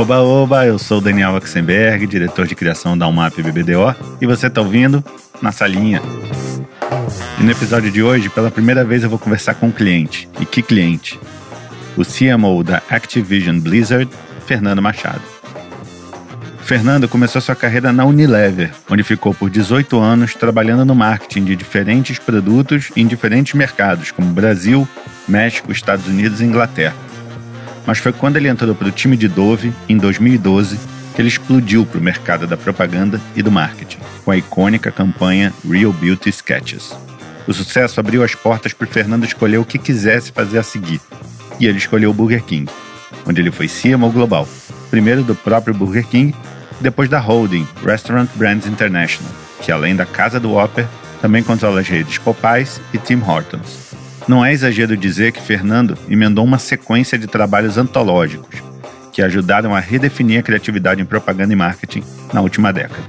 Oba, oba, eu sou Daniel Axenberg, diretor de criação da UMAP BBDO, e você está ouvindo Na Salinha. E no episódio de hoje, pela primeira vez, eu vou conversar com um cliente. E que cliente? O CMO da Activision Blizzard, Fernando Machado. Fernando começou sua carreira na Unilever, onde ficou por 18 anos trabalhando no marketing de diferentes produtos em diferentes mercados, como Brasil, México, Estados Unidos e Inglaterra. Mas foi quando ele entrou para o time de Dove, em 2012, que ele explodiu para o mercado da propaganda e do marketing, com a icônica campanha Real Beauty Sketches. O sucesso abriu as portas para o Fernando escolher o que quisesse fazer a seguir, e ele escolheu o Burger King, onde ele foi CMO global, primeiro do próprio Burger King depois da holding Restaurant Brands International, que além da Casa do Opera, também controla as redes Popeyes e Tim Hortons. Não é exagero dizer que Fernando emendou uma sequência de trabalhos antológicos que ajudaram a redefinir a criatividade em propaganda e marketing na última década.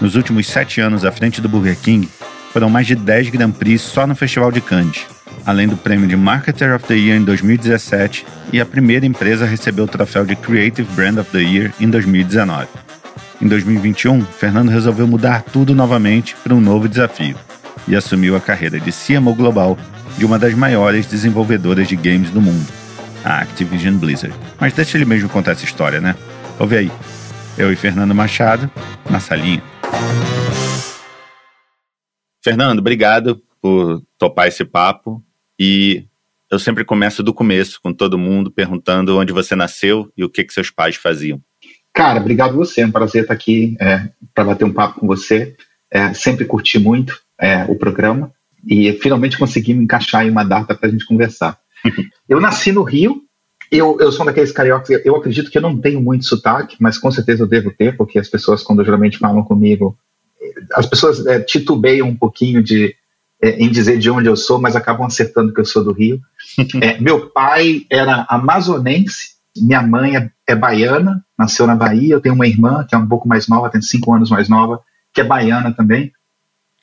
Nos últimos sete anos à frente do Burger King, foram mais de 10 Grand Prix só no Festival de Cannes, além do prêmio de Marketer of the Year em 2017 e a primeira empresa a receber o troféu de Creative Brand of the Year em 2019. Em 2021, Fernando resolveu mudar tudo novamente para um novo desafio e assumiu a carreira de CMO global de uma das maiores desenvolvedoras de games do mundo, a Activision Blizzard. Mas deixa ele mesmo contar essa história, né? Ouve aí. Eu e Fernando Machado, na salinha. Fernando, obrigado por topar esse papo e eu sempre começo do começo com todo mundo perguntando onde você nasceu e o que que seus pais faziam. Cara, obrigado você, é um prazer estar aqui é, para bater um papo com você. É, sempre curti muito é, o programa e finalmente conseguimos encaixar em uma data para a gente conversar. eu nasci no Rio, eu, eu sou daqueles cariocas, eu acredito que eu não tenho muito sotaque, mas com certeza eu devo ter, porque as pessoas, quando geralmente falam comigo, as pessoas é, titubeiam um pouquinho de, é, em dizer de onde eu sou, mas acabam acertando que eu sou do Rio. É, meu pai era amazonense, minha mãe é, é, baiana, nasceu na Bahia. Eu tenho uma irmã que é um pouco mais nova, tem cinco anos mais nova, que é baiana também.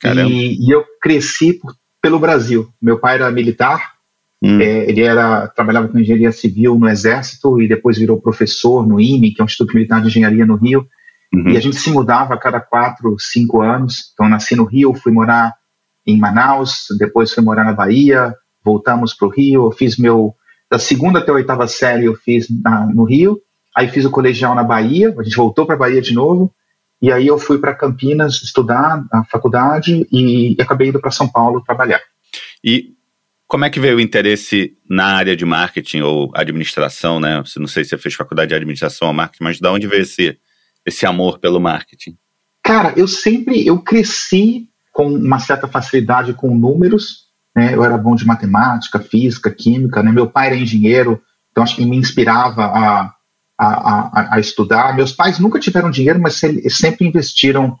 E, e, eu cresci por, pelo Brasil. Meu pai era militar, hum. é, ele era trabalhava com engenharia civil no Exército e depois virou professor no IME, que é um Instituto Militar de Engenharia no Rio. Uhum. E a gente se mudava a cada quatro, cinco anos. Então, nasci no Rio, fui morar em Manaus, depois fui morar na Bahia, voltamos para o Rio. Eu fiz meu da segunda até a oitava série eu fiz na, no Rio, aí fiz o colegial na Bahia, a gente voltou para a Bahia de novo, e aí eu fui para Campinas estudar a faculdade e, e acabei indo para São Paulo trabalhar. E como é que veio o interesse na área de marketing ou administração, né? Não sei se você fez faculdade de administração ou marketing, mas de onde veio esse, esse amor pelo marketing? Cara, eu sempre, eu cresci com uma certa facilidade com números, né? Eu era bom de matemática, física, química. Né? Meu pai era engenheiro, então acho que me inspirava a, a, a, a estudar. Meus pais nunca tiveram dinheiro, mas sempre investiram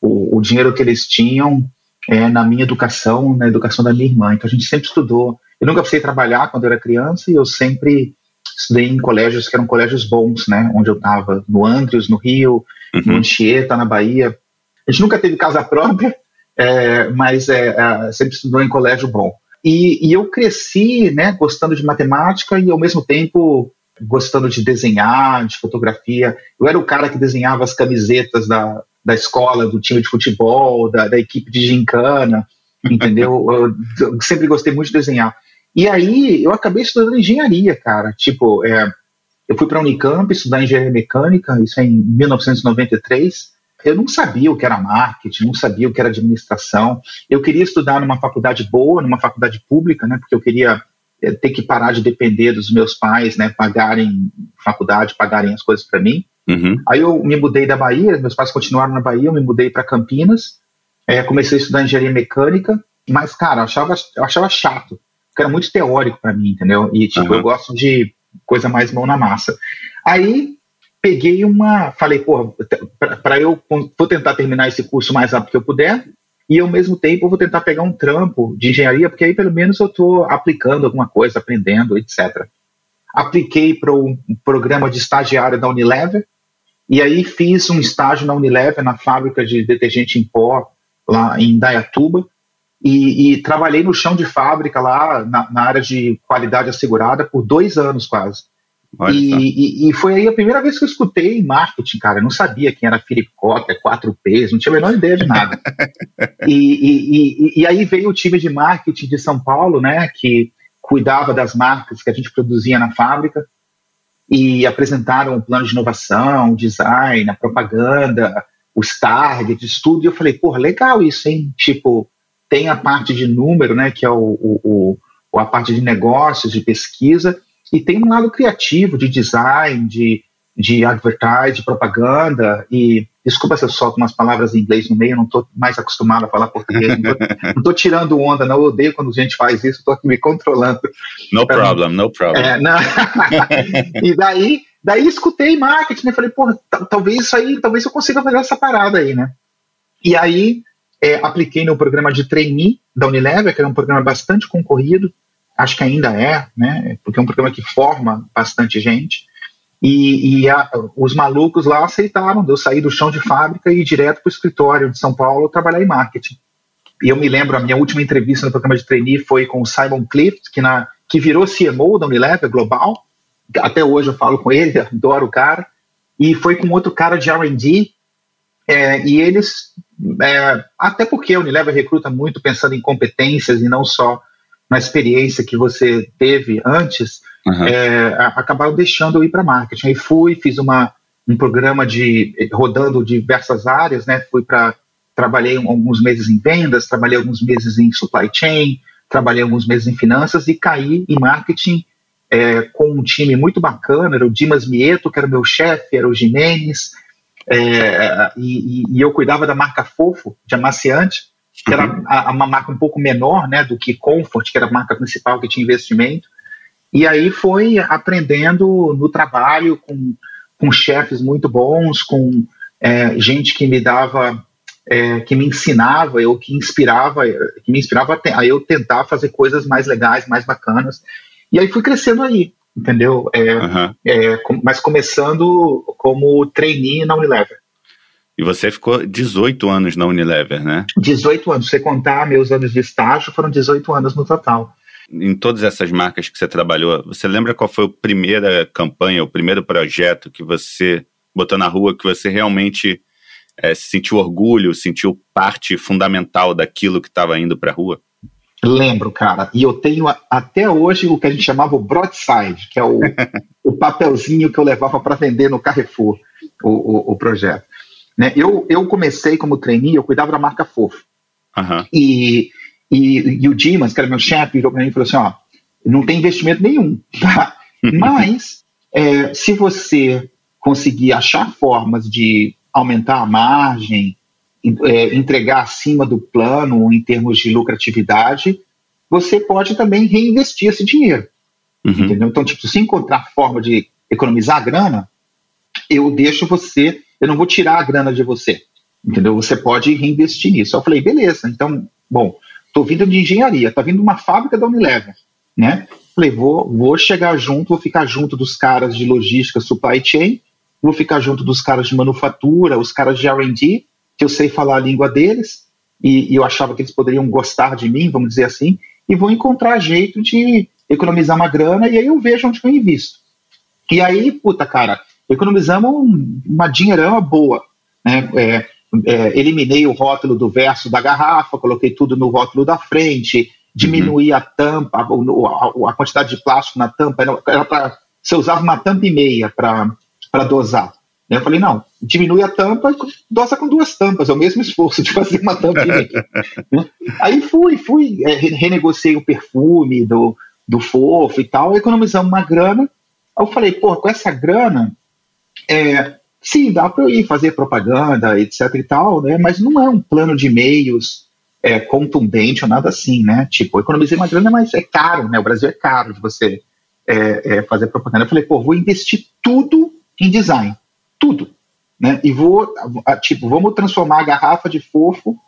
o, o dinheiro que eles tinham é, na minha educação, na educação da minha irmã. Então a gente sempre estudou. Eu nunca precisei trabalhar quando eu era criança e eu sempre estudei em colégios que eram colégios bons, né? Onde eu estava, no Andrews, no Rio, uhum. no Anchieta, na Bahia. A gente nunca teve casa própria, é, mas é, é, sempre estudou em colégio bom. E, e, eu cresci, né, gostando de matemática e ao mesmo tempo gostando de desenhar, de fotografia. Eu era o cara que desenhava as camisetas da, da escola, do time de futebol, da, da equipe de gincana, entendeu? eu, eu, sempre gostei muito de desenhar. E aí eu acabei estudando engenharia, cara. Tipo, é, eu fui para a Unicamp estudar engenharia mecânica, isso é em 1993 eu não sabia o que era marketing, não sabia o que era administração. Eu queria estudar numa faculdade boa, numa faculdade pública, né? Porque eu queria ter que parar de depender dos meus pais, né? Pagarem faculdade, pagarem as coisas para mim. Uhum. Aí eu me mudei da Bahia, meus pais continuaram na Bahia, eu me mudei para Campinas. É, comecei a estudar engenharia mecânica, mas cara, eu achava, eu achava chato, porque era muito teórico para mim, entendeu? E tipo, uhum. eu gosto de coisa mais mão na massa. Aí peguei uma. Falei, pô, para eu vou tentar terminar esse curso o mais rápido que eu puder, e ao mesmo tempo eu vou tentar pegar um trampo de engenharia, porque aí pelo menos eu estou aplicando alguma coisa, aprendendo, etc. Apliquei para um programa de estagiário da Unilever, e aí fiz um estágio na Unilever, na fábrica de detergente em pó, lá em Dayatuba, e, e trabalhei no chão de fábrica lá, na, na área de qualidade assegurada, por dois anos quase E, e, e, foi aí a primeira vez que eu escutei marketing, cara. Eu não sabia quem era Philip Kotler, 4Ps, não tinha a menor ideia de nada. e, e, aí veio o time de marketing de São Paulo, né, que cuidava das marcas que a gente produzia na fábrica e apresentaram um plano de inovação, design, a propaganda, os targets, tudo. E eu falei, pô, legal isso, hein? Tipo, tem a parte de número, né, que é o, o, o a parte de negócios, de pesquisa, e tem um lado criativo, de design, de, de advertising, de propaganda, e desculpa se eu solto umas palavras em inglês no meio, eu não estou mais acostumado a falar português, não estou tirando onda, não, eu odeio quando a gente faz isso, estou aqui me controlando. No problem, no problem. É, e daí, daí escutei marketing, né, falei, pô, talvez isso aí, talvez eu consiga fazer essa parada aí, né. E aí é, apliquei no programa de trainee da Unilever, que era um programa bastante concorrido, acho que ainda é, né? Porque é um programa que forma bastante gente. E, e a, os malucos lá aceitaram de eu sair do chão de fábrica e ir direto para o escritório de São Paulo trabalhar em marketing. E eu me lembro, a minha última entrevista no programa de trainee foi com o Simon Clift, que, na, que virou CMO da Unilever Global. Até hoje eu falo com ele, adoro o cara. E foi com outro cara de R&D. É, e eles, é, até porque a Unilever recruta muito pensando em competências e não só na experiência que você teve antes, uhum. é, acabaram deixando eu ir para marketing. Aí fui, fiz uma, um programa de rodando diversas áreas, né? Fui para trabalhei alguns meses em vendas, trabalhei alguns meses em supply chain, trabalhei alguns meses em finanças e caí em marketing é, com um time muito bacana. Era o Dimas Mieto, que era o meu chefe, era o Jimenez, é, e, e, eu cuidava da marca Fofo, de amaciante que era a, uma marca um pouco menor né, do que Comfort, que era a marca principal que tinha investimento. E aí foi aprendendo no trabalho com, com chefes muito bons, com é, gente que me dava, é, que me ensinava, ou que inspirava, que me inspirava a, eu tentar fazer coisas mais legais, mais bacanas. E aí fui crescendo aí, entendeu? É, uhum. com, mas começando como trainee na Unilever. E você ficou 18 anos na Unilever, né? 18 anos. Se você contar meus anos de estágio, foram 18 anos no total. Em todas essas marcas que você trabalhou, você lembra qual foi a primeira campanha, o primeiro projeto que você botou na rua, que você realmente é, sentiu orgulho, sentiu parte fundamental daquilo que estava indo para a rua? Lembro, cara. E eu tenho até hoje o que a gente chamava o broadside, que é o, o papelzinho que eu levava para vender no Carrefour, o, o, o projeto. Né? Eu, eu comecei como trainee, eu cuidava da marca Fofo. Uhum. E, e, e, o Dimas, que era meu chefe, virou para mim e falou assim: ó, não tem investimento nenhum, tá? Mas é, se você conseguir achar formas de aumentar a margem, é, entregar acima do plano em termos de lucratividade, você pode também reinvestir esse dinheiro. Uhum. Entendeu? Então, tipo, se encontrar forma de economizar grana, eu deixo você eu não vou tirar a grana de você, entendeu? Você pode reinvestir nisso. Eu falei, beleza, então, bom, estou vindo de engenharia, está vindo uma fábrica da Unilever, né? Falei, vou, vou chegar junto, vou ficar junto dos caras de logística, supply chain, vou ficar junto dos caras de manufatura, os caras de R&D, que eu sei falar a língua deles, e, e, eu achava que eles poderiam gostar de mim, vamos dizer assim, e vou encontrar jeito de economizar uma grana, e aí eu vejo onde eu invisto. E aí, puta, cara, economizamos uma dinheirama boa. Né? É, é, eliminei o rótulo do verso da garrafa, coloquei tudo no rótulo da frente, diminuí uhum. a tampa, a, a, quantidade de plástico na tampa, era para você usava uma tampa e meia para dosar. Eu falei, não, diminui a tampa e dosa com duas tampas, é o mesmo esforço de fazer uma tampa e meia. Aí fui, fui, é, renegociei o perfume do, do fofo e tal, economizamos uma grana. Aí eu falei, pô, com essa grana, é, sim, dá para eu ir fazer propaganda, etc e tal, né? Mas não é um plano de e-mails é, contundente ou nada assim, né? Tipo, economizei uma grana, mas é caro, né? O Brasil é caro de você é, é, fazer propaganda. Eu falei, pô, vou investir tudo em design, tudo, né? E vou, tipo, vamos transformar a garrafa de fofo,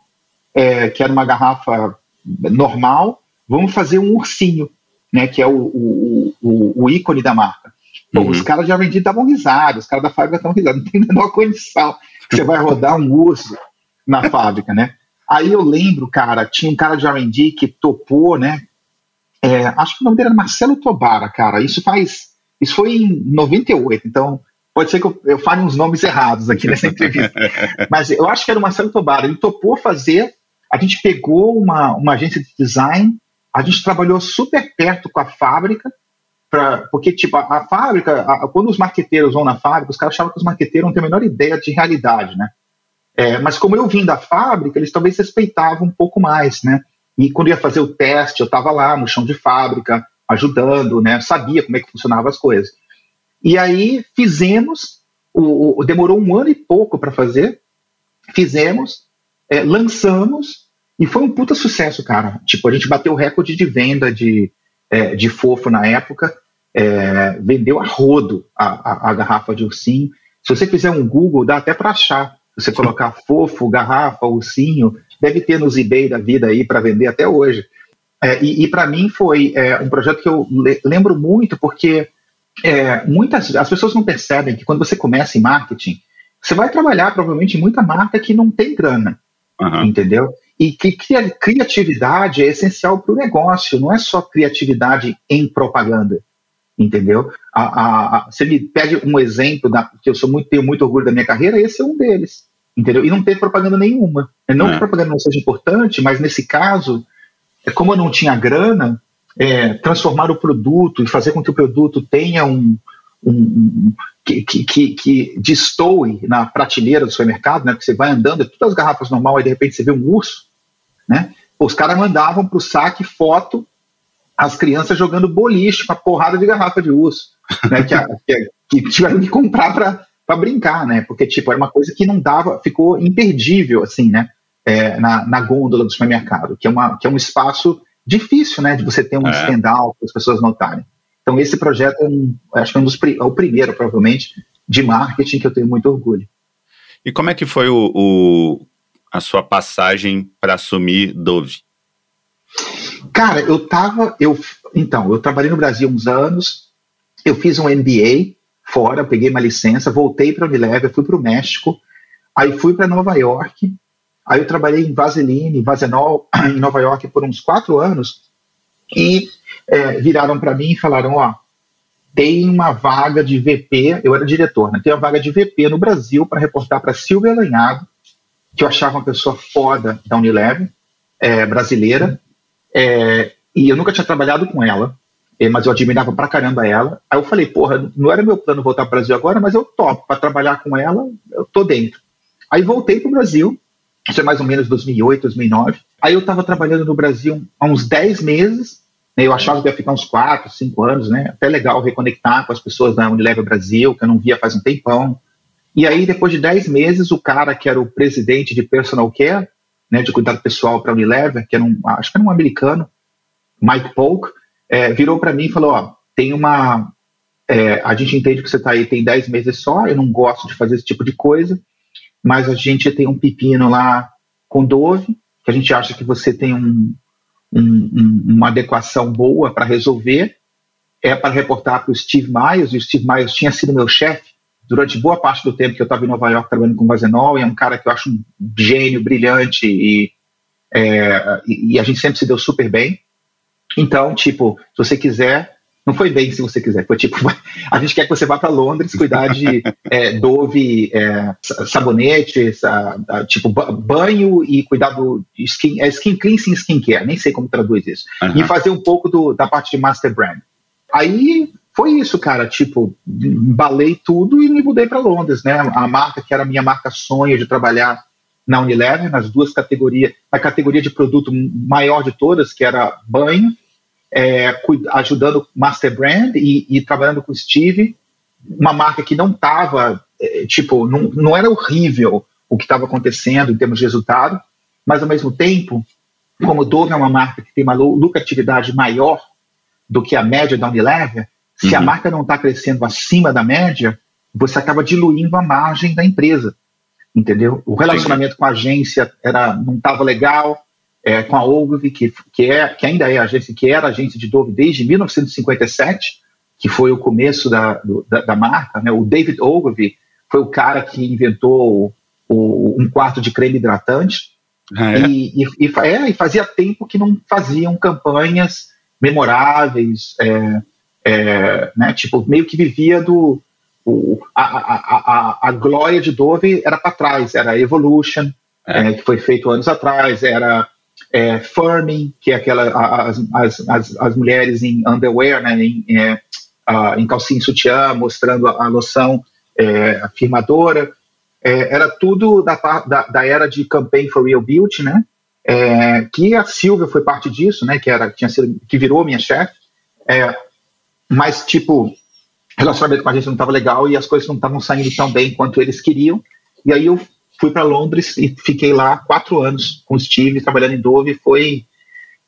é, que era uma garrafa normal, vamos fazer um ursinho, né? Que é o, o, o, o ícone da marca. Pô, uhum. Os caras já vendiam estavam risada, os caras da fábrica estavam risada, não tem a menor condição que você vai rodar um urso na fábrica, né? Aí eu lembro, cara, tinha um cara de R&D que topou, né? É, acho que o nome dele era Marcelo Tobara, cara. Isso faz Isso foi em 98, então pode ser que eu, eu fale uns nomes errados aqui nessa entrevista. Mas eu acho que era o Marcelo Tobar. Ele topou fazer. A gente pegou uma, uma agência de design, a gente trabalhou super perto com a fábrica, pra, porque tipo, a, a fábrica, a, quando os marqueteiros vão na fábrica, os caras achavam que os marqueteiros não têm a menor ideia de realidade, né? É, mas como eu vim da fábrica, eles talvez respeitavam um pouco mais, né? E quando ia fazer o teste, eu estava lá no chão de fábrica, ajudando, né? Sabia como é que funcionavam as coisas. E aí fizemos, o, o demorou um ano e pouco para fazer, fizemos, é, lançamos e foi um puta sucesso, cara. Tipo, a gente bateu o recorde de venda de, é, de fofo na época, é, vendeu a rodo a, a, a, garrafa de ursinho. Se você fizer um Google, dá até para achar. Se você colocar fofo, garrafa, ursinho, deve ter nos eBay da vida aí para vender até hoje. É, e, e para mim foi é, um projeto que eu lembro muito porque é, muitas as pessoas não percebem que quando você começa em marketing, você vai trabalhar provavelmente em muita marca que não tem grana, uhum. entendeu? E que criatividade é essencial para o negócio, não é só criatividade em propaganda, entendeu? A, a, a, você me pede um exemplo, da, que eu sou muito, tenho muito orgulho da minha carreira, esse é um deles, entendeu? E não tem propaganda nenhuma. Não é. que propaganda não seja importante, mas nesse caso, é como eu não tinha grana, é, transformar o produto e fazer com que o produto tenha um, um, um que, que, que destoe na prateleira do supermercado, né? Porque você vai andando, é todas as garrafas normal, aí de repente você vê um urso, né? Os caras mandavam para o saque foto as crianças jogando boliche com a porrada de garrafa de urso, né? que, que, que tiveram que comprar para brincar, né? Porque tipo era uma coisa que não dava, ficou imperdível assim, né? É, na, na gôndola do supermercado, que é, uma, que é um espaço difícil, né, de você ter um é. standout para as pessoas notarem. Então esse projeto é um, acho que é um dos é o primeiro, provavelmente, de marketing que eu tenho muito orgulho. E como é que foi o, o a sua passagem para assumir Dove? Cara, eu tava, eu, então, eu trabalhei no Brasil uns anos, eu fiz um MBA fora, peguei uma licença, voltei para a Unilever, fui para o México, aí fui para Nova York, Aí eu trabalhei em Vaseline, Vazenol, em Nova York por uns quatro anos e é, viraram para mim e falaram, ó, tem uma vaga de VP, eu era diretor, né? Tem uma vaga de VP no Brasil para reportar para Silvia Lanhado, que eu achava uma pessoa foda da Unilever, é, brasileira, é, e eu nunca tinha trabalhado com ela, é, mas eu admirava pra caramba ela. Aí eu falei, porra, não era meu plano voltar para o Brasil agora, mas eu topo para trabalhar com ela, eu tô dentro. Aí voltei para o Brasil, isso é mais ou menos 2008, 2009. Aí eu estava trabalhando no Brasil há uns 10 meses, né, eu achava que ia ficar uns 4, 5 anos, né, até legal reconectar com as pessoas da Unilever Brasil, que eu não via faz um tempão. E aí, depois de 10 meses, o cara que era o presidente de Personal Care, né, de cuidado pessoal para a Unilever, que era um, acho que era um americano, Mike Polk, é, virou para mim e falou, ó, tem uma... É, a gente entende que você está aí tem 10 meses só, eu não gosto de fazer esse tipo de coisa, mas a gente tem um pepino lá com Dove, que a gente acha que você tem um, um, uma adequação boa para resolver. É para reportar para o Steve Miles, e o Steve Miles tinha sido meu chefe durante boa parte do tempo que eu estava em Nova York trabalhando com o Vazenol, e é um cara que eu acho um gênio, brilhante, e, é, e, e a gente sempre se deu super bem. Então, tipo, se você quiser, não foi bem se você quiser, foi tipo, a gente quer que você vá para Londres cuidar de é, Dove, é, sabonete, tipo banho e cuidar do skin, é, skin cleansing, skincare, nem sei como traduz isso, uhum. e fazer um pouco do, da parte de master brand. Aí foi isso, cara, tipo, balei tudo e me mudei para Londres, né? A marca que era a minha marca sonho de trabalhar na Unilever, nas duas categorias, na categoria de produto maior de todas, que era banho, é, ajudando Master Brand e, e, trabalhando com Steve, uma marca que não estava, é, tipo, não, não era horrível o que estava acontecendo em termos de resultado, mas ao mesmo tempo, como Dove é uma marca que tem uma lucratividade maior do que a média da Unilever, se uhum. a marca não está crescendo acima da média, você acaba diluindo a margem da empresa, entendeu? O relacionamento Sim. com a agência era não estava legal, é, com a Ogilvy, que, que, é, que ainda é a agência, que era agência de Dove desde 1957, que foi o começo da, do, da, da, marca. Né? O David Ogilvy foi o cara que inventou o, o, um quarto de creme hidratante. Ah, é? E, e, e, é, e, fazia tempo que não faziam campanhas memoráveis, é, é, né, tipo, meio que vivia do. O, a, a, a, a glória de Dove era para trás, era Evolution, é. É, que foi feito anos atrás, era é, Firming, que é aquela as, as, as, as mulheres em underwear, né, em, é, uh, em calcinha sutiã, mostrando a, a loção é, afirmadora. É, era tudo da, da, da, era de Campaign for Real Beauty, né? Que a Silvia foi parte disso, né? Que era tinha sido, que virou minha chefe. Mas tipo, relacionamento com a gente não estava legal e as coisas não estavam saindo tão bem quanto eles queriam. E aí eu fui para Londres e fiquei lá quatro anos com o Steve trabalhando em Dove. Foi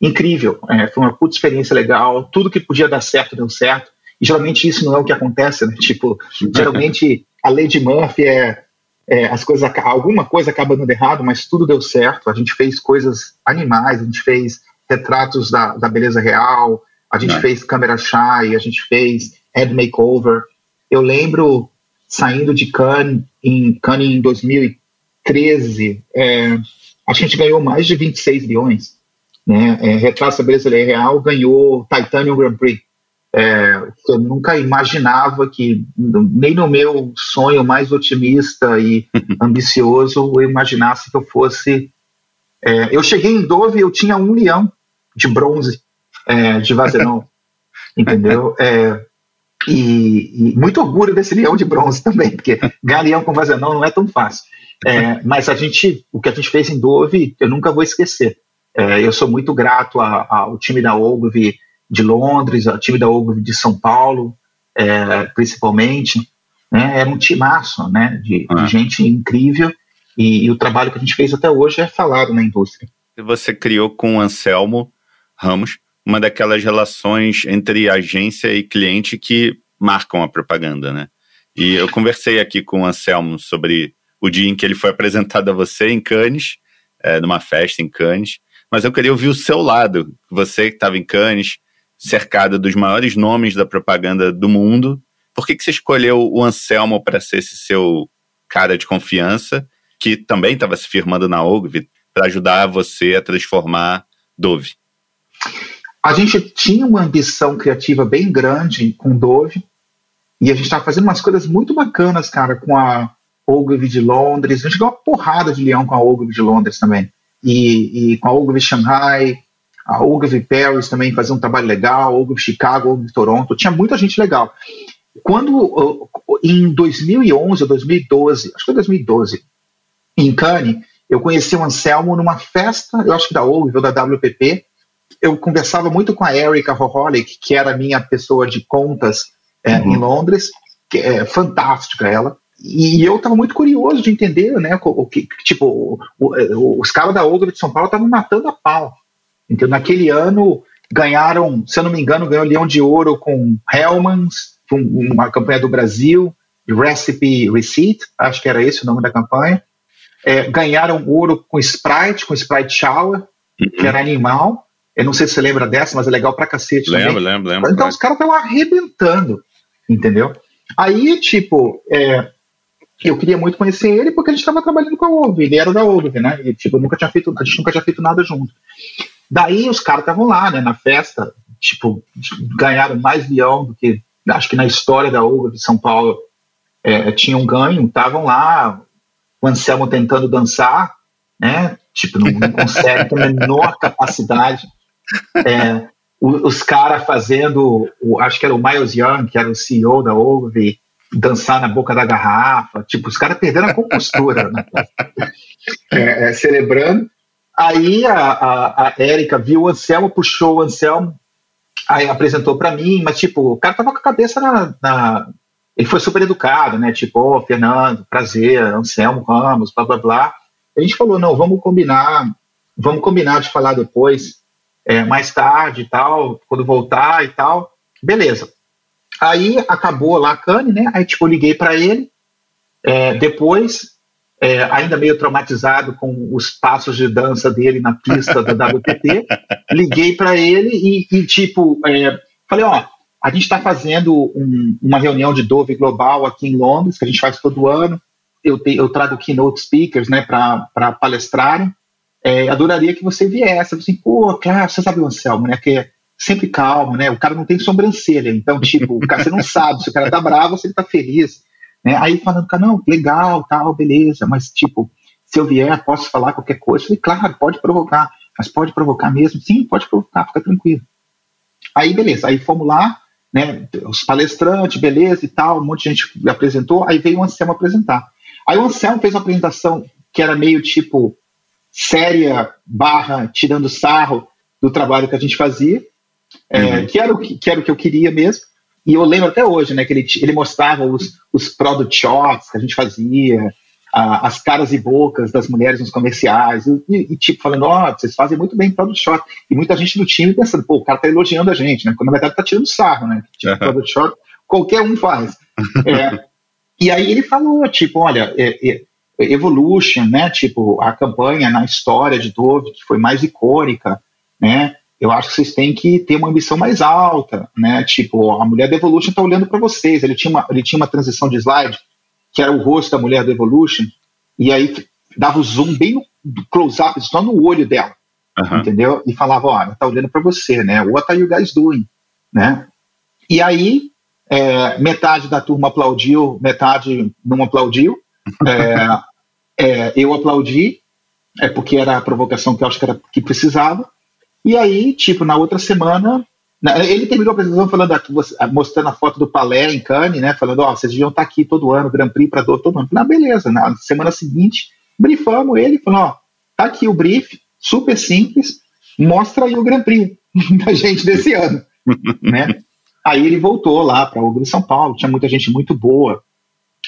incrível, é, foi uma puta experiência legal. Tudo que podia dar certo deu certo. E geralmente isso não é o que acontece, né? Tipo, geralmente a lei de Murphy é, é, as coisas, alguma coisa acaba dando errado, mas tudo deu certo. A gente fez coisas animais, a gente fez retratos da, da beleza real, a gente fez câmera shy, a gente fez head makeover. Eu lembro saindo de Cannes em Cannes em 2013, é, a gente ganhou mais de 26 milhões. Né? É, Retrato da Beleza Real ganhou Titanium Grand Prix. É, eu nunca imaginava que, nem no meu sonho mais otimista e ambicioso, eu imaginasse que eu fosse. É, eu cheguei em Dove eu tinha um leão de bronze é, de Vazenon, entendeu? É, e, e, muito orgulho desse leão de bronze também, porque ganhar leão com Vazenon não é tão fácil. É, mas a gente, o que a gente fez em Dove, eu nunca vou esquecer. É, eu sou muito grato ao time da Ogilvy, de Londres, o time da Ogilvy de São Paulo, é, principalmente. Né? Era um timaço né? de, ah. de gente incrível e, e, o trabalho que a gente fez até hoje é falado na indústria. Você criou com o Anselmo Ramos uma daquelas relações entre agência e cliente que marcam a propaganda, né? E eu conversei aqui com o Anselmo sobre o dia em que ele foi apresentado a você em Cannes, é, numa festa em Cannes, mas eu queria ouvir o seu lado, você que estava em Cannes, cercada dos maiores nomes da propaganda do mundo. Por que, que você escolheu o Anselmo para ser esse seu cara de confiança, que também estava se firmando na Ogilvy, para ajudar você a transformar Dove? A gente tinha uma ambição criativa bem grande com Dove, e a gente estava fazendo umas coisas muito bacanas, cara, com a Ogilvy de Londres. A gente deu uma porrada de leão com a Ogilvy de Londres também. E, e com a Ogilvy Shanghai, a Ogilvy Paris também fazia um trabalho legal, a Ogilvy Chicago, a Ogilvy Toronto, tinha muita gente legal. Quando, em 2011 ou 2012, acho que foi 2012, em Cannes, eu conheci o Anselmo numa festa, eu acho que da Ogilvy ou da WPP, eu conversava muito com a Erika Roholic, que era minha pessoa de contas é, uhum. em Londres, que é fantástica ela, e eu estava muito curioso de entender, né, o que, tipo, o, o, os caras da Ogilvy de São Paulo estavam matando a pau então, naquele ano, ganharam, se eu não me engano, ganhou Leão de Ouro com Hellmann's, uma campanha do Brasil, Recipe Receipt, acho que era esse o nome da campanha. É, ganharam ouro com Sprite, com Sprite Shower, uhum. que era animal. Eu não sei se você lembra dessa, mas é legal pra cacete. Lembro, também. lembro, lembro. Então os caras estavam arrebentando, entendeu? Aí, tipo, é, eu queria muito conhecer ele porque a gente estava trabalhando com a Ogilvy, ele era da Ogilvy, né? E, tipo, nunca tinha feito, a gente nunca tinha feito nada junto. Daí os caras estavam lá, né, na festa, tipo, ganharam mais leão do que, acho que na história da Uva de São Paulo é, tinham ganho, estavam lá, o Anselmo tentando dançar, né, tipo, não, não consegue, tem a menor capacidade. É, os caras fazendo, o, acho que era o Miles Young, que era o CEO da Ogilvy, dançar na boca da garrafa, tipo, os caras perderam a compostura, né? é, é, celebrando. Aí a, a, a Érica viu o Anselmo, puxou o Anselmo, aí apresentou para mim, mas tipo, o cara tava com a cabeça na, na ele foi super educado, né? Tipo, oh, Fernando, prazer, Anselmo Ramos, blá blá blá. A gente falou, não, vamos combinar, vamos combinar de falar depois, é, mais tarde e tal, quando voltar e tal. Beleza. Aí acabou lá a Cane, né? Aí tipo, eu liguei para ele. É, depois é, ainda meio traumatizado com os passos de dança dele na pista da WPT, liguei para ele e, e tipo, é, falei, ó, a gente está fazendo um, uma reunião de Dove Global aqui em Londres, que a gente faz todo ano, eu, te, eu trago keynote speakers, né, para palestrarem, é, adoraria que você viesse. Assim, pô, claro, você sabe o Anselmo, né, que sempre calmo, né? O cara não tem sobrancelha, então, tipo, o cara, você não sabe se o cara tá bravo ou se ele tá feliz. Né? Aí falando, cara, não, legal, tal, beleza, mas, tipo, se eu vier, posso falar qualquer coisa? Eu falei, claro, pode provocar, mas pode provocar mesmo? Sim, pode provocar, fica tranquilo. Aí, beleza, aí fomos lá, né, os palestrantes, beleza e tal, um monte de gente apresentou, aí veio o Anselmo apresentar. Aí o Anselmo fez uma apresentação que era meio tipo séria, barra, tirando sarro do trabalho que a gente fazia, é, uhum. que, era o que, que, era o que eu queria mesmo. E eu lembro até hoje, né, que ele, ele mostrava os, os product shots que a gente fazia, a, as caras e bocas das mulheres nos comerciais, e, e, e tipo, falando, ó, oh, vocês fazem muito bem product shot. E muita gente do time pensando, pô, o cara tá elogiando a gente, né? Quando na verdade tá tirando sarro, né? Tipo, product shot, qualquer um faz. é, e aí ele falou, tipo, olha, é, é, Evolution, né? Tipo, a campanha na história de Dove, que foi mais icônica, né? Eu acho que vocês têm que ter uma ambição mais alta, né? Tipo, a mulher da Evolution está olhando para vocês. Ele tinha, uma, ele tinha uma transição de slide que era o rosto da mulher da Evolution, e aí dava o zoom bem no close-up, só no olho dela, uhum. entendeu? E falava, olha, tá olhando para você, né? What are you guys doing, né? E aí é, metade da turma aplaudiu, metade não aplaudiu. É, é, eu aplaudi, é porque era a provocação que eu acho que era que precisava. E aí, tipo, na outra semana, ele terminou a apresentação falando aqui, mostrando a foto do Palé em Cannes, né? Falando, ó, oh, vocês deviam estar aqui todo ano, Grand Prix para todo ano. Na beleza, na semana seguinte, briefamos ele, falou, ó, tá aqui o brief, super simples, mostra aí o Grand Prix da gente desse ano, né? Aí ele voltou lá para a Ogro de São Paulo, tinha muita gente muito boa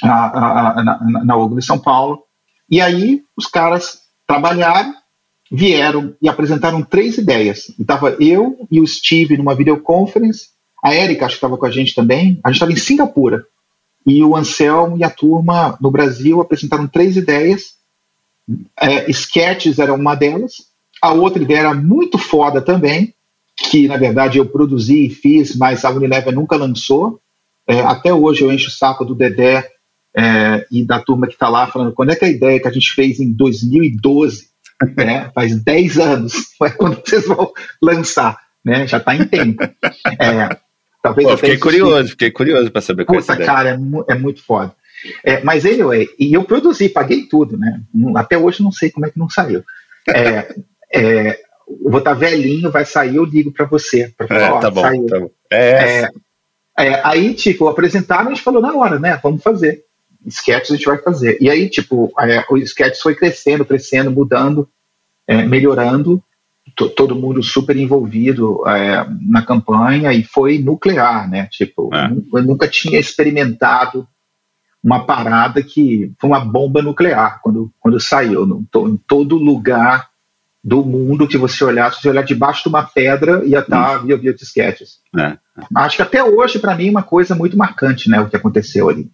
na, na, na Ogro de São Paulo. E aí os caras trabalharam, vieram e apresentaram três ideias. Estava eu e o Steve numa videoconference, a Erika acho que estava com a gente também, a gente estava em Singapura. E o Anselmo e a turma no Brasil apresentaram três ideias. É, sketches era uma delas, a outra ideia era muito foda também, que na verdade eu produzi e fiz, mas a Unilever nunca lançou. É, até hoje eu encho o saco do Dedé é, e da turma que está lá falando quando é que a ideia que a gente fez em 2012, né, faz 10 anos, é quando vocês vão lançar, né, já está em tempo. É, talvez Pô, fiquei curioso, fiquei curioso para saber qual Puta, é cara, é, é, muito foda. É, mas anyway, e eu produzi, paguei tudo, né? Até hoje não sei como é que não saiu. É, é, eu vou estar velhinho, vai sair, eu ligo para você. Pra falar, é, tá, bom, saiu. tá bom. É, é, é, aí, tipo, apresentaram e a gente falou, na hora, né? Vamos fazer. Sketches a gente vai fazer. E aí, tipo, é, o sketch foi crescendo, crescendo, mudando, é, melhorando, todo mundo super envolvido é, na campanha e foi nuclear, né? Tipo, é. eu nunca tinha experimentado uma parada que foi uma bomba nuclear quando, quando saiu. No, em todo lugar do mundo que você olhar, se você olhar debaixo de uma pedra, ia estar via via disquetes. É. Acho que até hoje, para mim, é uma coisa muito marcante, né, o que aconteceu ali.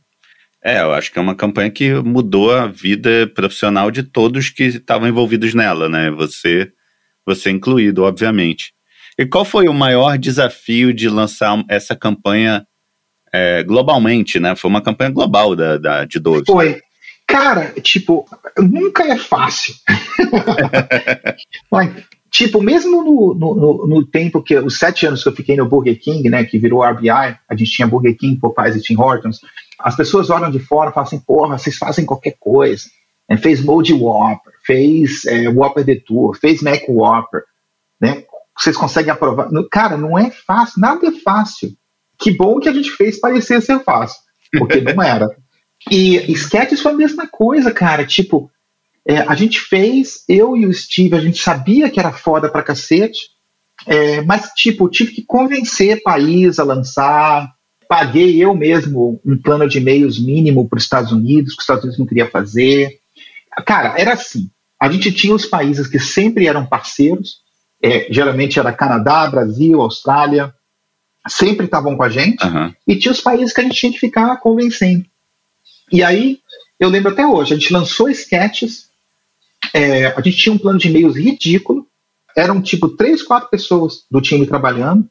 É, eu acho que é uma campanha que mudou a vida profissional de todos que estavam envolvidos nela, né? Você, você incluído, obviamente. E qual foi o maior desafio de lançar essa campanha é, globalmente, né? Foi uma campanha global da, da de 12. Foi. Cara, tipo, nunca é fácil. Mas, tipo, mesmo no, no, no, tempo que os sete anos que eu fiquei no Burger King, né, que virou RBI, a gente tinha Burger King, Popeyes e Tim Hortons, as pessoas olham de fora e falam assim, porra, vocês fazem qualquer coisa. É, fez Mold Whopper, fez é, Whopper Detour, fez Mac Whopper, né? Vocês conseguem aprovar? Cara, não é fácil, nada é fácil. Que bom que a gente fez parecer ser fácil, porque não era. E sketches foi a mesma coisa, cara. Tipo, é, a gente fez, eu e o Steve, a gente sabia que era foda pra cacete, é, mas, tipo, tive que convencer país a lançar. Paguei eu mesmo um plano de e-mails mínimo para os Estados Unidos, que os Estados Unidos não queria fazer. Cara, era assim. A gente tinha os países que sempre eram parceiros, é, geralmente era Canadá, Brasil, Austrália, sempre estavam com a gente, uhum. e tinha os países que a gente tinha que ficar convencendo. E aí, eu lembro até hoje, a gente lançou sketches, é, a gente tinha um plano de e-mails ridículo, eram tipo três, quatro pessoas do time trabalhando,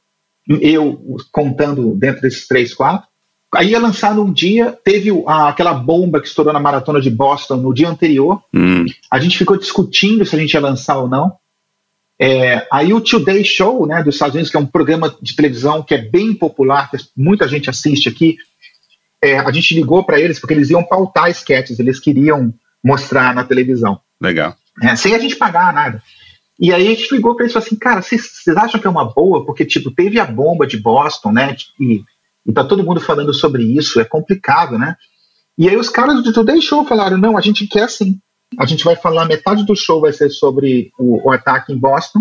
eu contando dentro desses três, quatro. Aí ia lançar num dia, teve a, aquela bomba que estourou na maratona de Boston no dia anterior. Hum. A gente ficou discutindo se a gente ia lançar ou não. É, aí o Today Show, né, dos Estados Unidos, que é um programa de televisão que é bem popular, que muita gente assiste aqui, é, a gente ligou para eles porque eles iam pautar sketches, eles queriam mostrar na televisão. Legal. É, sem a gente pagar nada. E aí a gente ligou para eles e falou assim, cara, vocês acham que é uma boa? Porque, tipo, teve a bomba de Boston, né? E, e tá todo mundo falando sobre isso, é complicado, né? E aí os caras do Today Show falaram, não, a gente quer sim. A gente vai falar, metade do show vai ser sobre o, o ataque em Boston,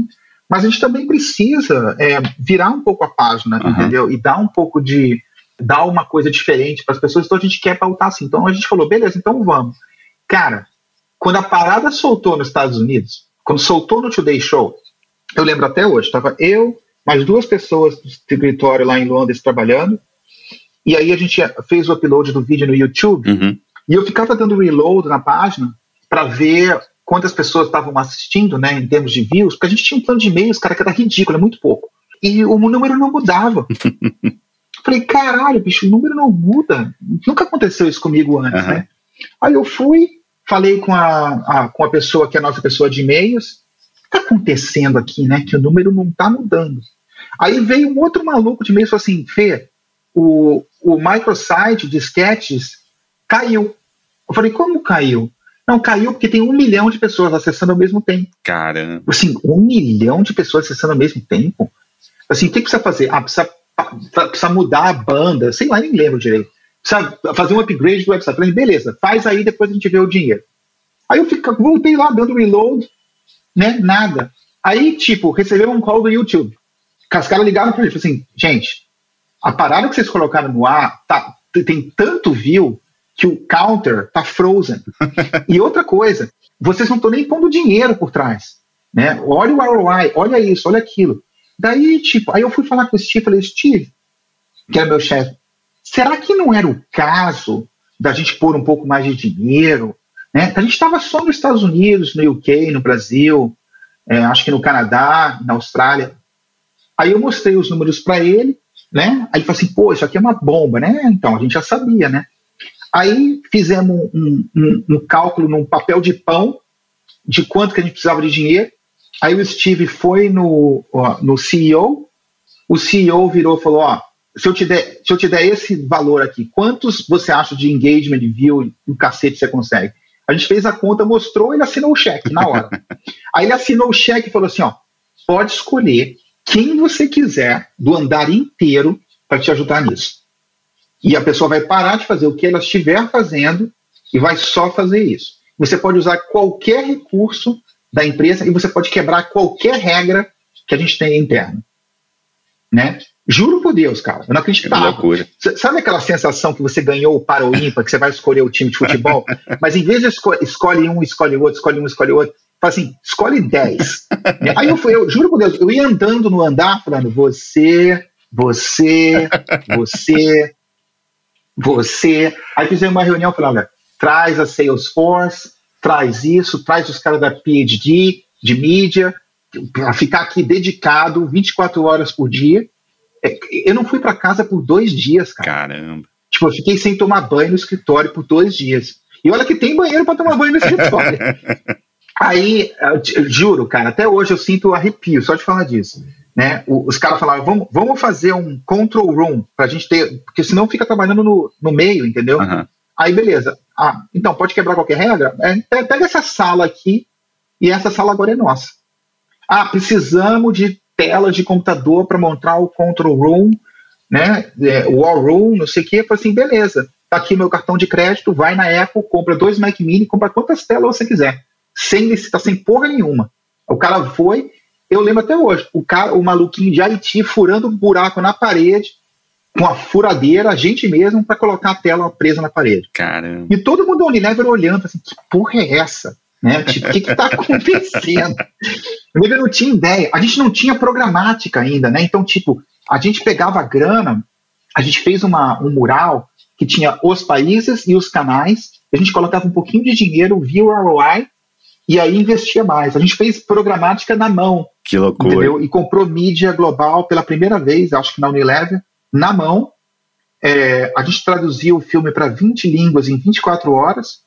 mas a gente também precisa é, virar um pouco a página, uhum. entendeu? E dar um pouco de. dar uma coisa diferente para as pessoas, então a gente quer pautar assim. Então a gente falou, beleza, então vamos. Cara, quando a parada soltou nos Estados Unidos, quando soltou no Today Show, eu lembro até hoje, estava eu, mais duas pessoas do escritório lá em Londres trabalhando, e aí a gente fez o upload do vídeo no YouTube, uhum. e eu ficava dando reload na página para ver quantas pessoas estavam assistindo, né, em termos de views, porque a gente tinha um plano de e-mails, cara, que era ridículo, é muito pouco. E o número não mudava. Falei, caralho, bicho, o número não muda. Nunca aconteceu isso comigo antes, uhum. né? Aí eu fui, falei com a, a, com a pessoa que é a nossa pessoa de e-mails. O que está acontecendo aqui, né? Que o número não está mudando. Aí veio um outro maluco de e-mails e falou assim: Fê, o, o microsite de sketches caiu. Eu falei, como caiu? Não, caiu porque tem um milhão de pessoas acessando ao mesmo tempo. Caramba. Assim, um milhão de pessoas acessando ao mesmo tempo? Assim, o que precisa fazer? Ah, precisa, precisa mudar a banda, sei lá, nem lembro direito. Precisa fazer um upgrade do website. Falei, beleza, faz aí, depois a gente vê o dinheiro. Aí eu fico, voltei lá dando reload, né? Nada. Aí, tipo, recebeu um call do YouTube. Os caras ligaram pra e assim, gente, a parada que vocês colocaram no ar tá, tem tanto view que o counter tá frozen. e outra coisa, vocês não estão nem pondo dinheiro por trás. Né? Olha o ROI, olha isso, olha aquilo. Daí, tipo, aí eu fui falar com o Steve, falei, Steve, que era meu chefe, será que não era o caso da gente pôr um pouco mais de dinheiro? Né? A gente estava só nos Estados Unidos, no UK, no Brasil, é, acho que no Canadá, na Austrália. Aí eu mostrei os números para ele, né? Aí ele falou assim, pô, isso aqui é uma bomba, né? Então, a gente já sabia, né? Aí fizemos um, um, um cálculo num papel de pão de quanto que a gente precisava de dinheiro. Aí o Steve foi no, ó, no CEO, o CEO virou e falou: Ó, se eu, te der, se eu te der esse valor aqui, quantos você acha de engagement, de view, um cacete você consegue? A gente fez a conta, mostrou, ele assinou o cheque na hora. Aí ele assinou o cheque e falou assim: ó, pode escolher quem você quiser do andar inteiro para te ajudar nisso. E a pessoa vai parar de fazer o que ela estiver fazendo e vai só fazer isso. Você pode usar qualquer recurso da empresa e você pode quebrar qualquer regra que a gente tem interna. Né? Juro por Deus, cara, eu não acreditava. É Sabe aquela sensação que você ganhou para o ímpar, que você vai escolher o time de futebol, mas em vez de esco escolhe um, escolhe outro, escolhe um, escolhe outro, fala assim, escolhe 10. Aí eu, fui, eu juro por Deus, eu ia andando no andar falando, você, você, você, você. Aí fizemos uma reunião falando: traz a Salesforce, traz isso, traz os caras da PhD, de mídia, para ficar aqui dedicado 24 horas por dia. Eu não fui para casa por dois dias, cara. Caramba. Tipo, eu fiquei sem tomar banho no escritório por dois dias. E olha que tem banheiro para tomar banho no escritório. Aí, juro, cara, até hoje eu sinto arrepio só de falar disso né? Os caras falavam, vamos, vamos fazer um control room para a gente ter, porque senão fica trabalhando no, no meio, entendeu? Uhum. Aí beleza. Ah, então pode quebrar qualquer regra? É, pega essa sala aqui e essa sala agora é nossa. Ah, precisamos de telas de computador para montar o control room, né? É, war room, não sei o quê. Eu falei assim, beleza. Tá aqui meu cartão de crédito, vai na Apple, compra dois Mac Mini, compra quantas telas você quiser, sem licitação, sem porra nenhuma. O cara foi, eu lembro até hoje, o, cara, o maluquinho de Haiti furando um buraco na parede, com a furadeira, a gente mesmo, para colocar a tela presa na parede. Caramba. E todo mundo da Unilever olhando, assim, que porra é essa? Né? Tipo, o que está acontecendo? Eu não tinha ideia. A gente não tinha programática ainda, né? Então, tipo, a gente pegava a grana, a gente fez uma, um mural que tinha os países e os canais, a gente colocava um pouquinho de dinheiro via o ROI e aí investia mais. A gente fez programática na mão. Que loucura. Entendeu? E comprou mídia global pela primeira vez, acho que na Unilever, na mão. É, a gente traduziu o filme para 20 línguas em 24 horas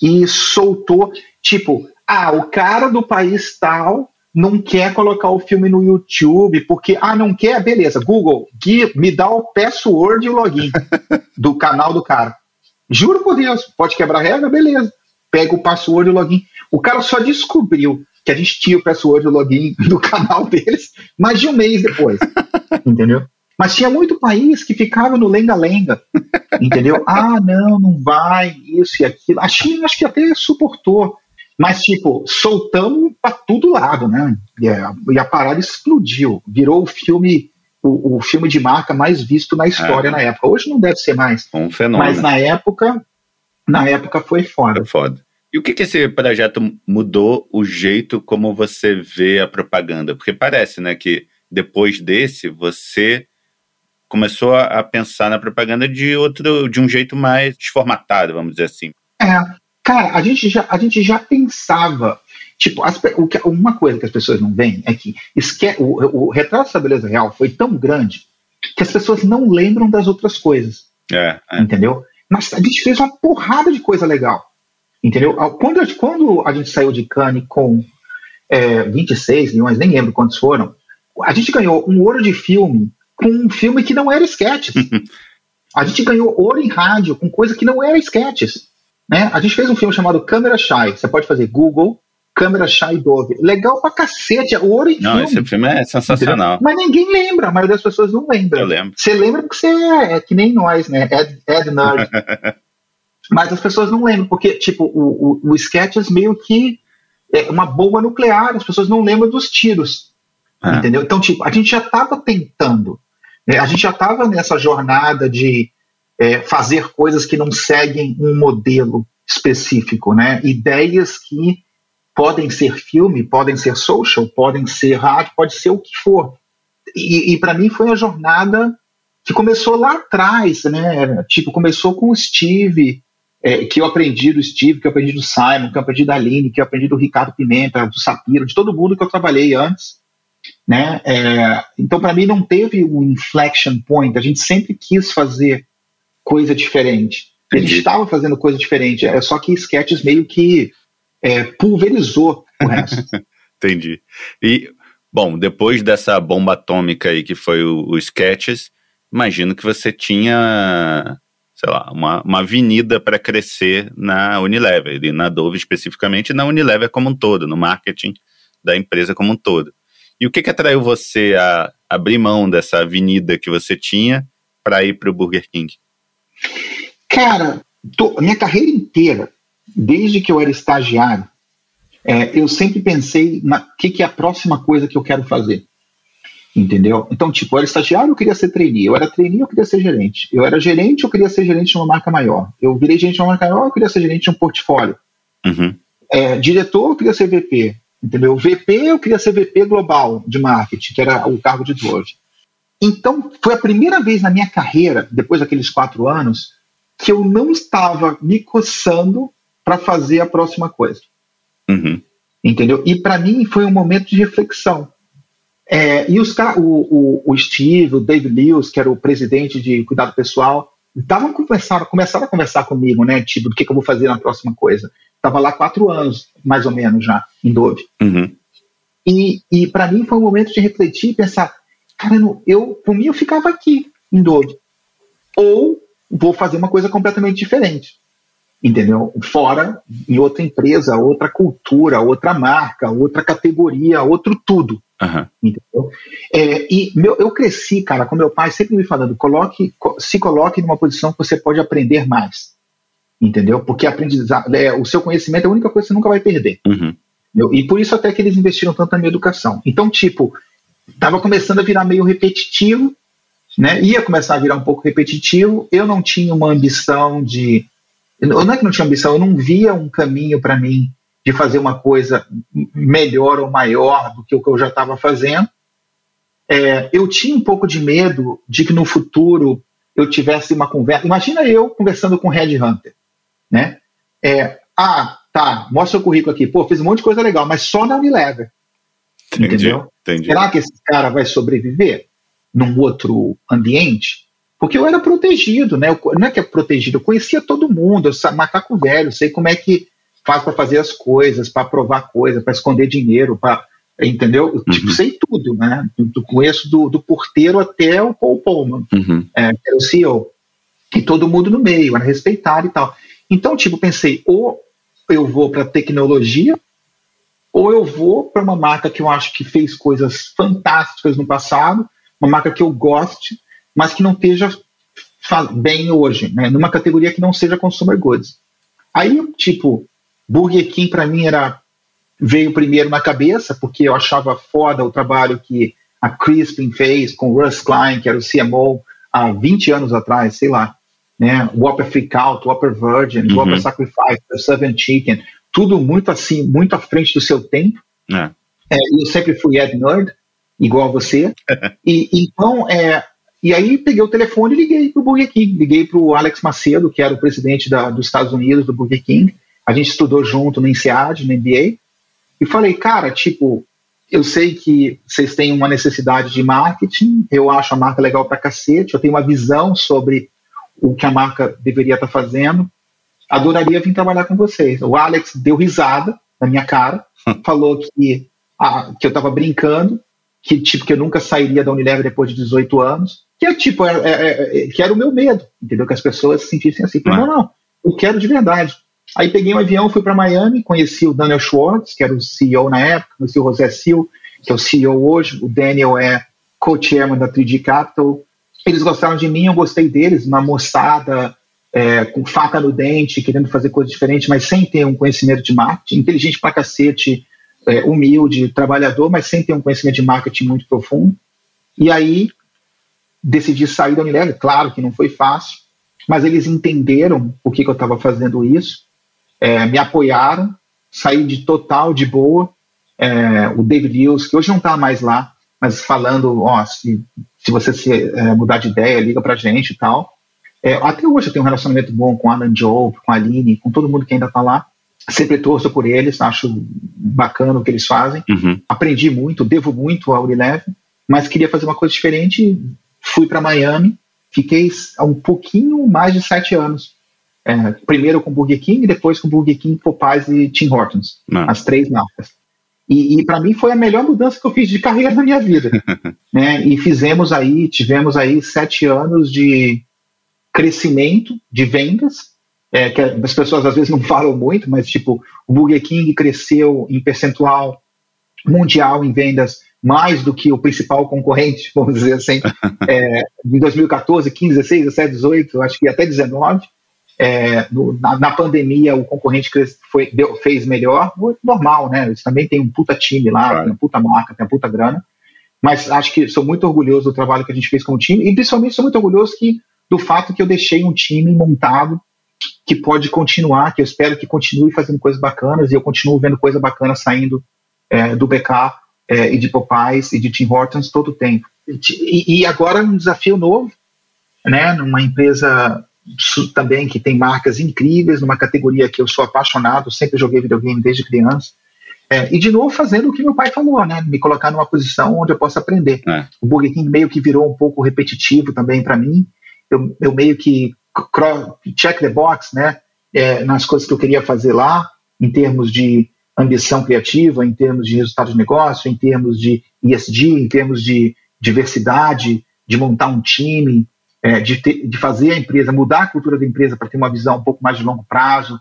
e soltou, tipo, ah, o cara do país tal não quer colocar o filme no YouTube, porque, ah, não quer? Beleza, Google, me dá o password e o login do canal do cara. Juro por Deus, pode quebrar a regra? Beleza. Pega o password e o login. O cara só descobriu que a gente tinha o password e o login do canal deles mais de um mês depois. entendeu? Mas tinha muito país que ficava no lenga-lenga, entendeu? Ah, não, não vai, isso e aquilo. A China acho que até suportou, mas tipo, soltamos para todo lado, né? E a, e a, parada explodiu, virou o filme o, o, filme de marca mais visto na história é. na época. Hoje não deve ser mais. Um fenômeno. Mas na época, na época foi foda. Foi foda. E o que, que esse projeto mudou o jeito como você vê a propaganda? Porque parece, né, que depois desse você começou a pensar na propaganda de outro, de um jeito mais desformatado, vamos dizer assim. É, cara, a gente já, a gente já pensava, tipo, as, o que, uma coisa que as pessoas não veem é que esque, o, o retrato da beleza real foi tão grande que as pessoas não lembram das outras coisas. É, é. Entendeu? Mas a gente fez uma porrada de coisa legal. Entendeu? Quando, quando a gente saiu de Cannes com é, 26 milhões, nem lembro quantos foram, a gente ganhou um ouro de filme com um filme que não era sketches. a gente ganhou ouro em rádio com coisa que não era sketches. Né? A gente fez um filme chamado Câmera Shy. Você pode fazer Google, Câmera Shy Dove. Legal pra cacete, é ouro em não, filme. esse filme é sensacional. Entendeu? Mas ninguém lembra, a maioria das pessoas não lembra. Eu lembro. Você lembra porque você é, é que nem nós, né? Ed, Ed Nerd. Mas as pessoas não lembram, porque, tipo, o, o, o sketches meio que é uma bomba nuclear, as pessoas não lembram dos tiros. Ah. Entendeu? Então, tipo, a gente já estava tentando é, a gente já estava nessa jornada de é, fazer coisas que não seguem um modelo específico, né? Ideias que podem ser filme, podem ser social, podem ser rádio, pode ser o que for. E, e para mim foi a jornada que começou lá atrás, né? Tipo, começou com o Steve, é, que eu aprendi do Steve, que eu aprendi do Simon, que eu aprendi da Aline, que eu aprendi do Ricardo Pimenta, do Sapiro, de todo mundo que eu trabalhei antes. Né? É, então, para mim, não teve um inflection point. A gente sempre quis fazer coisa diferente. A gente estava fazendo coisa diferente, é só que sketches meio que é, pulverizou o resto. Entendi. E, bom, depois dessa bomba atômica aí que foi o, o Sketches, imagino que você tinha, sei lá, uma, uma avenida para crescer na Unilever, e na Dove especificamente, na Unilever como um todo, no marketing da empresa como um todo. E o que, que atraiu você a abrir mão dessa avenida que você tinha para ir para o Burger King? Cara, tô, minha carreira inteira, desde que eu era estagiário, é, eu sempre pensei na que, que é a próxima coisa que eu quero fazer. Entendeu? Então, tipo, eu era estagiário, eu queria ser trainee. Eu era trainee, eu queria ser gerente. Eu era gerente, eu queria ser gerente de uma marca maior. Eu virei gerente de uma marca maior, eu queria ser gerente de um portfólio. Uhum. É, diretor, eu queria ser VP. Entendeu? VP, eu queria ser VP global de marketing, que era o cargo de Dove. Então, foi a primeira vez na minha carreira, depois daqueles quatro anos, que eu não estava me coçando para fazer a próxima coisa. Uhum. Entendeu? E para mim foi um momento de reflexão. É, e os, o, o, o Steve, o David Lewis, que era o presidente de cuidado pessoal, estavam começaram, começaram a conversar comigo, né? Tipo, do que, que eu vou fazer na próxima coisa. Estava lá quatro anos, mais ou menos, já, em Dove. Uhum. E, e para mim foi um momento de refletir e pensar, cara, eu, por mim, eu ficava aqui, em Dove. Ou vou fazer uma coisa completamente diferente. Entendeu? Fora, em outra empresa, outra cultura, outra marca, outra categoria, outro tudo. Uhum. Entendeu? É, e meu, eu cresci, cara, com meu pai sempre me falando: coloque, se coloque numa posição que você pode aprender mais entendeu? Porque aprendizado, é, o seu conhecimento é a única coisa que você nunca vai perder. Uhum. E por isso até que eles investiram tanto na minha educação. Então, tipo, estava começando a virar meio repetitivo, né? Ia começar a virar um pouco repetitivo. Eu não tinha uma ambição de, não é que não tinha ambição, eu não via um caminho para mim de fazer uma coisa melhor ou maior do que o que eu já estava fazendo. É, eu tinha um pouco de medo de que no futuro eu tivesse uma conversa. Imagina eu conversando com o Red Hunter né? É, ah, tá, mostra o currículo aqui. Pô, fiz um monte de coisa legal, mas só na Unilever. Entendi, entendeu? Entendi. Será que esse cara vai sobreviver num outro ambiente? Porque eu era protegido, né? Eu, não é que é protegido, eu conhecia todo mundo, eu macaco velho, sei como é que faz para fazer as coisas, para provar coisas, para esconder dinheiro, para entendeu? Tipo, uhum. Tipo, sei tudo, né? Eu conheço do, do porteiro até o Paul Pullman, uhum. é, que era o CEO, e todo mundo no meio, era respeitado e tal. Então, tipo, pensei, ou eu vou para tecnologia, ou eu vou para uma marca que eu acho que fez coisas fantásticas no passado, uma marca que eu goste, mas que não esteja bem hoje, né? numa categoria que não seja consumer goods. Aí, tipo, Burger King para mim era veio primeiro na cabeça, porque eu achava foda o trabalho que a Crispin fez com o Russ Klein, que era o CMO há 20 anos atrás, sei lá, né? Whopper Freakout, Whopper Virgin, uhum. Whopper Sacrifice, Seven Chicken, tudo muito assim, muito à frente do seu tempo. É. É, eu sempre fui Ed Nerd, igual a você. e então, é, e aí peguei o telefone e liguei para o Burger King, liguei para o Alex Macedo, que era o presidente da, dos Estados Unidos do Burger King. A gente estudou junto no INSEAD, no MBA, e falei, cara, tipo, eu sei que vocês têm uma necessidade de marketing, eu acho a marca legal pra cacete, eu tenho uma visão sobre o que a marca deveria estar tá fazendo, adoraria vir trabalhar com vocês. O Alex deu risada na minha cara, falou que, ah, que eu estava brincando, que tipo que eu nunca sairia da Unilever depois de 18 anos, que é tipo, é, é, é, que era o meu medo, entendeu? Que as pessoas se sentissem assim. Não, não, eu quero de verdade. Aí peguei um avião, fui para Miami, conheci o Daniel Schwartz, que era o CEO na época, conheci o José Sil, que é o CEO hoje, o Daniel é co-chairman da 3D Capital. Eles gostaram de mim, eu gostei deles, uma moçada é, com faca no dente, querendo fazer coisas diferentes, mas sem ter um conhecimento de marketing, inteligente pra cacete, é, humilde, trabalhador, mas sem ter um conhecimento de marketing muito profundo. E aí decidi sair da Unilever, claro que não foi fácil, mas eles entenderam por que, que eu estava fazendo isso é, me apoiaram, saí de total de boa. É, o David Hughes, que hoje não está mais lá, mas falando, ó, se, se você se, é, mudar de ideia, liga pra gente e tal. É, até hoje eu tenho um relacionamento bom com a Alan Joe, com a Aline, com todo mundo que ainda está lá. Sempre torço por eles, acho bacana o que eles fazem. Uhum. Aprendi muito, devo muito ao Unilever, mas queria fazer uma coisa diferente. Fui para Miami, fiquei um pouquinho mais de sete anos é, primeiro com Burger King, depois com Burger King, Popeyes e Tim Hortons, Não. as três marcas. E, e para mim foi a melhor mudança que eu fiz de carreira na minha vida. né? E fizemos aí, tivemos aí sete anos de crescimento de vendas, é, que as pessoas às vezes não falam muito, mas tipo, o Burger King cresceu em percentual mundial em vendas mais do que o principal concorrente, vamos dizer assim, é, em 2014, 15, 16, 17, 18, acho que até 19. É, no, na, na, pandemia o concorrente foi, deu, fez melhor, normal, né? Eles também tem um puta time lá, claro. tem uma puta marca, tem uma puta grana. Mas acho que sou muito orgulhoso do trabalho que a gente fez com o time e principalmente sou muito orgulhoso que, do fato que eu deixei um time montado que pode continuar, que eu espero que continue fazendo coisas bacanas e eu continuo vendo coisa bacana saindo é, do BK é, e de Popeyes e de Tim Hortons todo o tempo. E, e agora um desafio novo, né? Numa empresa também que tem marcas incríveis, numa categoria que eu sou apaixonado, sempre joguei videogame desde criança. É, e de novo fazendo o que meu pai falou, né? Me colocar numa posição onde eu possa aprender. É. O Burger King meio que virou um pouco repetitivo também para mim. Eu, eu, meio que check the box, né? É, nas coisas que eu queria fazer lá, em termos de ambição criativa, em termos de resultado de negócio, em termos de ESG, em termos de diversidade, de montar um time, é, de, ter, de fazer a empresa, mudar a cultura da empresa para ter uma visão um pouco mais de longo prazo,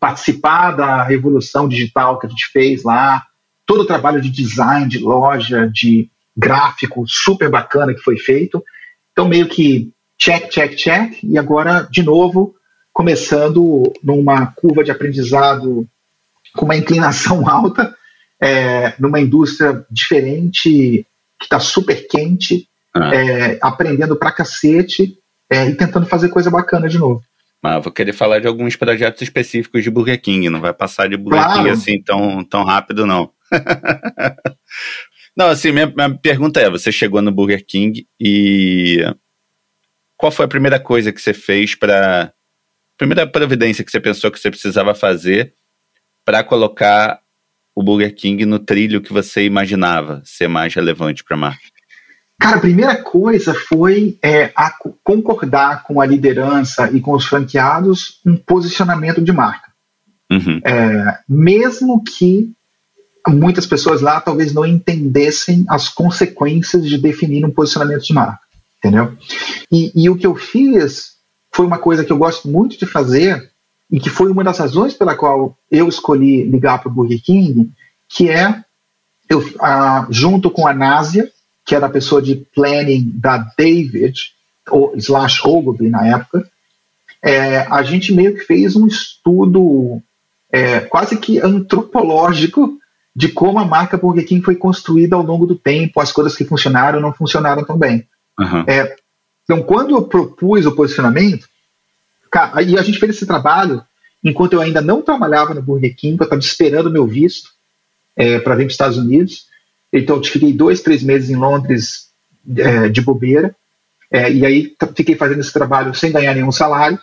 participar da revolução digital que a gente fez lá, todo o trabalho de design, de loja, de gráfico super bacana que foi feito. Então, meio que check, check, check, e agora, de novo, começando numa curva de aprendizado com uma inclinação alta, é, numa indústria diferente, que está super quente, ah. é, aprendendo pra cacete é, e tentando fazer coisa bacana de novo. Mas vou querer falar de alguns projetos específicos de Burger King, não vai passar de Burger claro. King assim tão, tão rápido, não. não, assim, minha, minha pergunta é: você chegou no Burger King e qual foi a primeira coisa que você fez para. Primeira providência que você pensou que você precisava fazer para colocar o Burger King no trilho que você imaginava ser mais relevante para a marca? Cara, a primeira coisa foi é, concordar com a liderança e com os franqueados um posicionamento de marca. Uhum. É, mesmo que muitas pessoas lá talvez não entendessem as consequências de definir um posicionamento de marca, entendeu? E, e o que eu fiz foi uma coisa que eu gosto muito de fazer e que foi uma das razões pela qual eu escolhi ligar para o Burger King, que é eu, ah, junto com a Násia, que era a pessoa de planning da David, ou, slash Ogilvy na época, é, a gente meio que fez um estudo é, quase que antropológico de como a marca Burger King foi construída ao longo do tempo, as coisas que funcionaram não funcionaram tão bem. Uhum. É, então, quando eu propus o posicionamento, cara, e a gente fez esse trabalho enquanto eu ainda não trabalhava no Burger King, eu estava esperando meu visto é, para vir para os Estados Unidos. Então, eu fiquei dois, três meses em Londres é, de bobeira. É, e aí fiquei fazendo esse trabalho sem ganhar nenhum salário.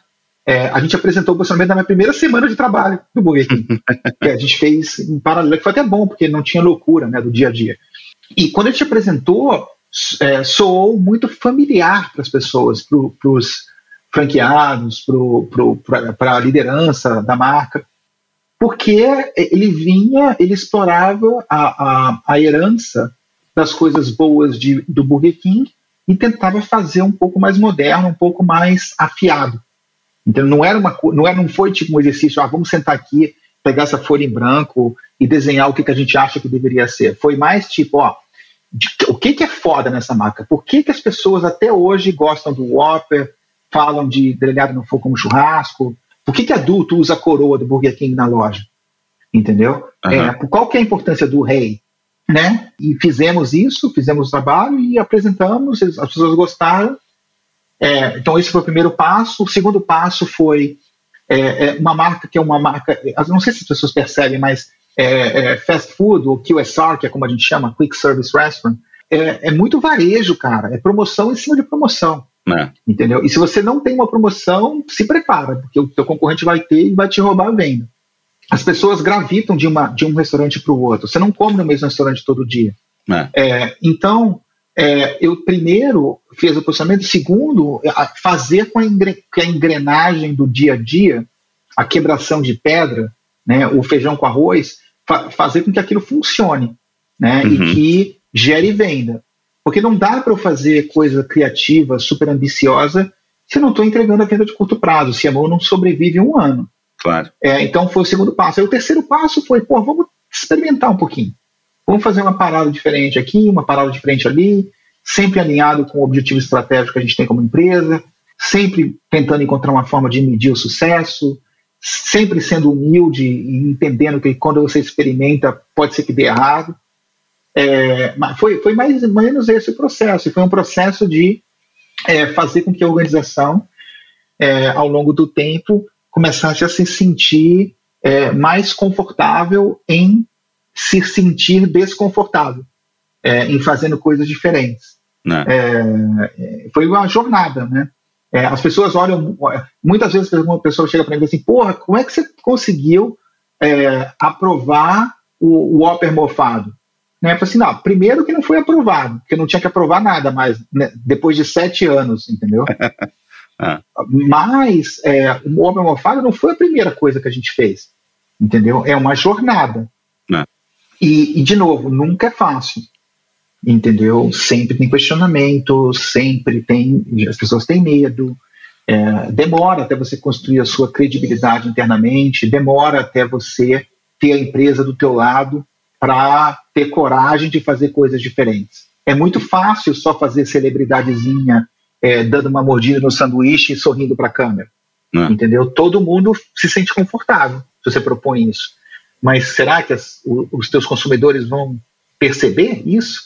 É, a gente apresentou o posicionamento na minha primeira semana de trabalho no Burger King. a gente fez em paralelo, que foi até bom, porque não tinha loucura né, do dia a dia. E quando a gente apresentou, é, soou muito familiar para as pessoas, para os franqueados, para a liderança da marca, porque ele vinha, ele explorava a, a, a herança das coisas boas de, do Burger King e tentava fazer um pouco mais moderno, um pouco mais afiado. Então não era uma não era não foi tipo um exercício, ah, vamos sentar aqui, pegar essa folha em branco e desenhar o que, que a gente acha que deveria ser. Foi mais tipo, ó, de, o que, que é foda nessa marca? Por que, que as pessoas até hoje gostam do Whopper, falam de grelhado no fogo como churrasco? Por que, que adulto usa a coroa do Burger King na loja? Entendeu? Uhum. É, qual que é a importância do rei? Né? E fizemos isso, fizemos o trabalho e apresentamos, as pessoas gostaram é, então, esse foi o primeiro passo. O segundo passo foi é, é uma marca que é uma marca, não sei se as pessoas percebem, mas é, é fast food, ou QSR, que é como a gente chama, Quick Service Restaurant, é, é muito varejo, cara. É promoção em cima de promoção. Entendeu? E se você não tem uma promoção, se prepara, porque o teu concorrente vai ter e vai te roubar a venda. As pessoas gravitam de, uma, de um restaurante para o outro. Você não come no mesmo restaurante todo dia. É. então, é, eu primeiro fiz o posicionamento, segundo, fazer com a, engrenagem do dia a dia, a quebração de pedra, né, o feijão com arroz, fa fazer com que aquilo funcione né, uhum. e que gere venda. Porque não dá para eu fazer coisa criativa, super ambiciosa, se eu não estou entregando a venda de curto prazo, se a mão não sobrevive um ano. Claro. É, então foi o segundo passo. Aí o terceiro passo foi, pô, vamos experimentar um pouquinho. Vamos fazer uma parada diferente aqui, uma parada diferente ali, sempre alinhado com o objetivo estratégico que a gente tem como empresa, sempre tentando encontrar uma forma de medir o sucesso, sempre sendo humilde e entendendo que quando você experimenta pode ser que dê errado. É, foi, foi mais ou menos esse o processo, foi um processo de é, fazer com que a organização, é, ao longo do tempo, começasse a se sentir é, mais confortável em se sentir desconfortável é, em fazendo coisas diferentes. Né. É, foi uma jornada, né? As pessoas olham, muitas vezes uma pessoa chega para mim e diz assim, porra, como é que você conseguiu aprovar o, o Opera mofado? Né? Falei assim, não, primeiro que não foi aprovado, porque não tinha que aprovar nada mais, né, depois de sete anos, entendeu? ah. Mas é, o Opera mofado não foi a primeira coisa que a gente fez, entendeu? É uma jornada. E, e, de novo, nunca é fácil, entendeu? Sempre tem questionamento, sempre tem, as pessoas têm medo, é, demora até você construir a sua credibilidade internamente, demora até você ter a empresa do teu lado para ter coragem de fazer coisas diferentes. É muito fácil só fazer celebridadezinha é, dando uma mordida no sanduíche e sorrindo para a câmera. É. entendeu? Todo mundo se sente confortável se você propõe isso. Mas será que as, os teus consumidores vão perceber isso?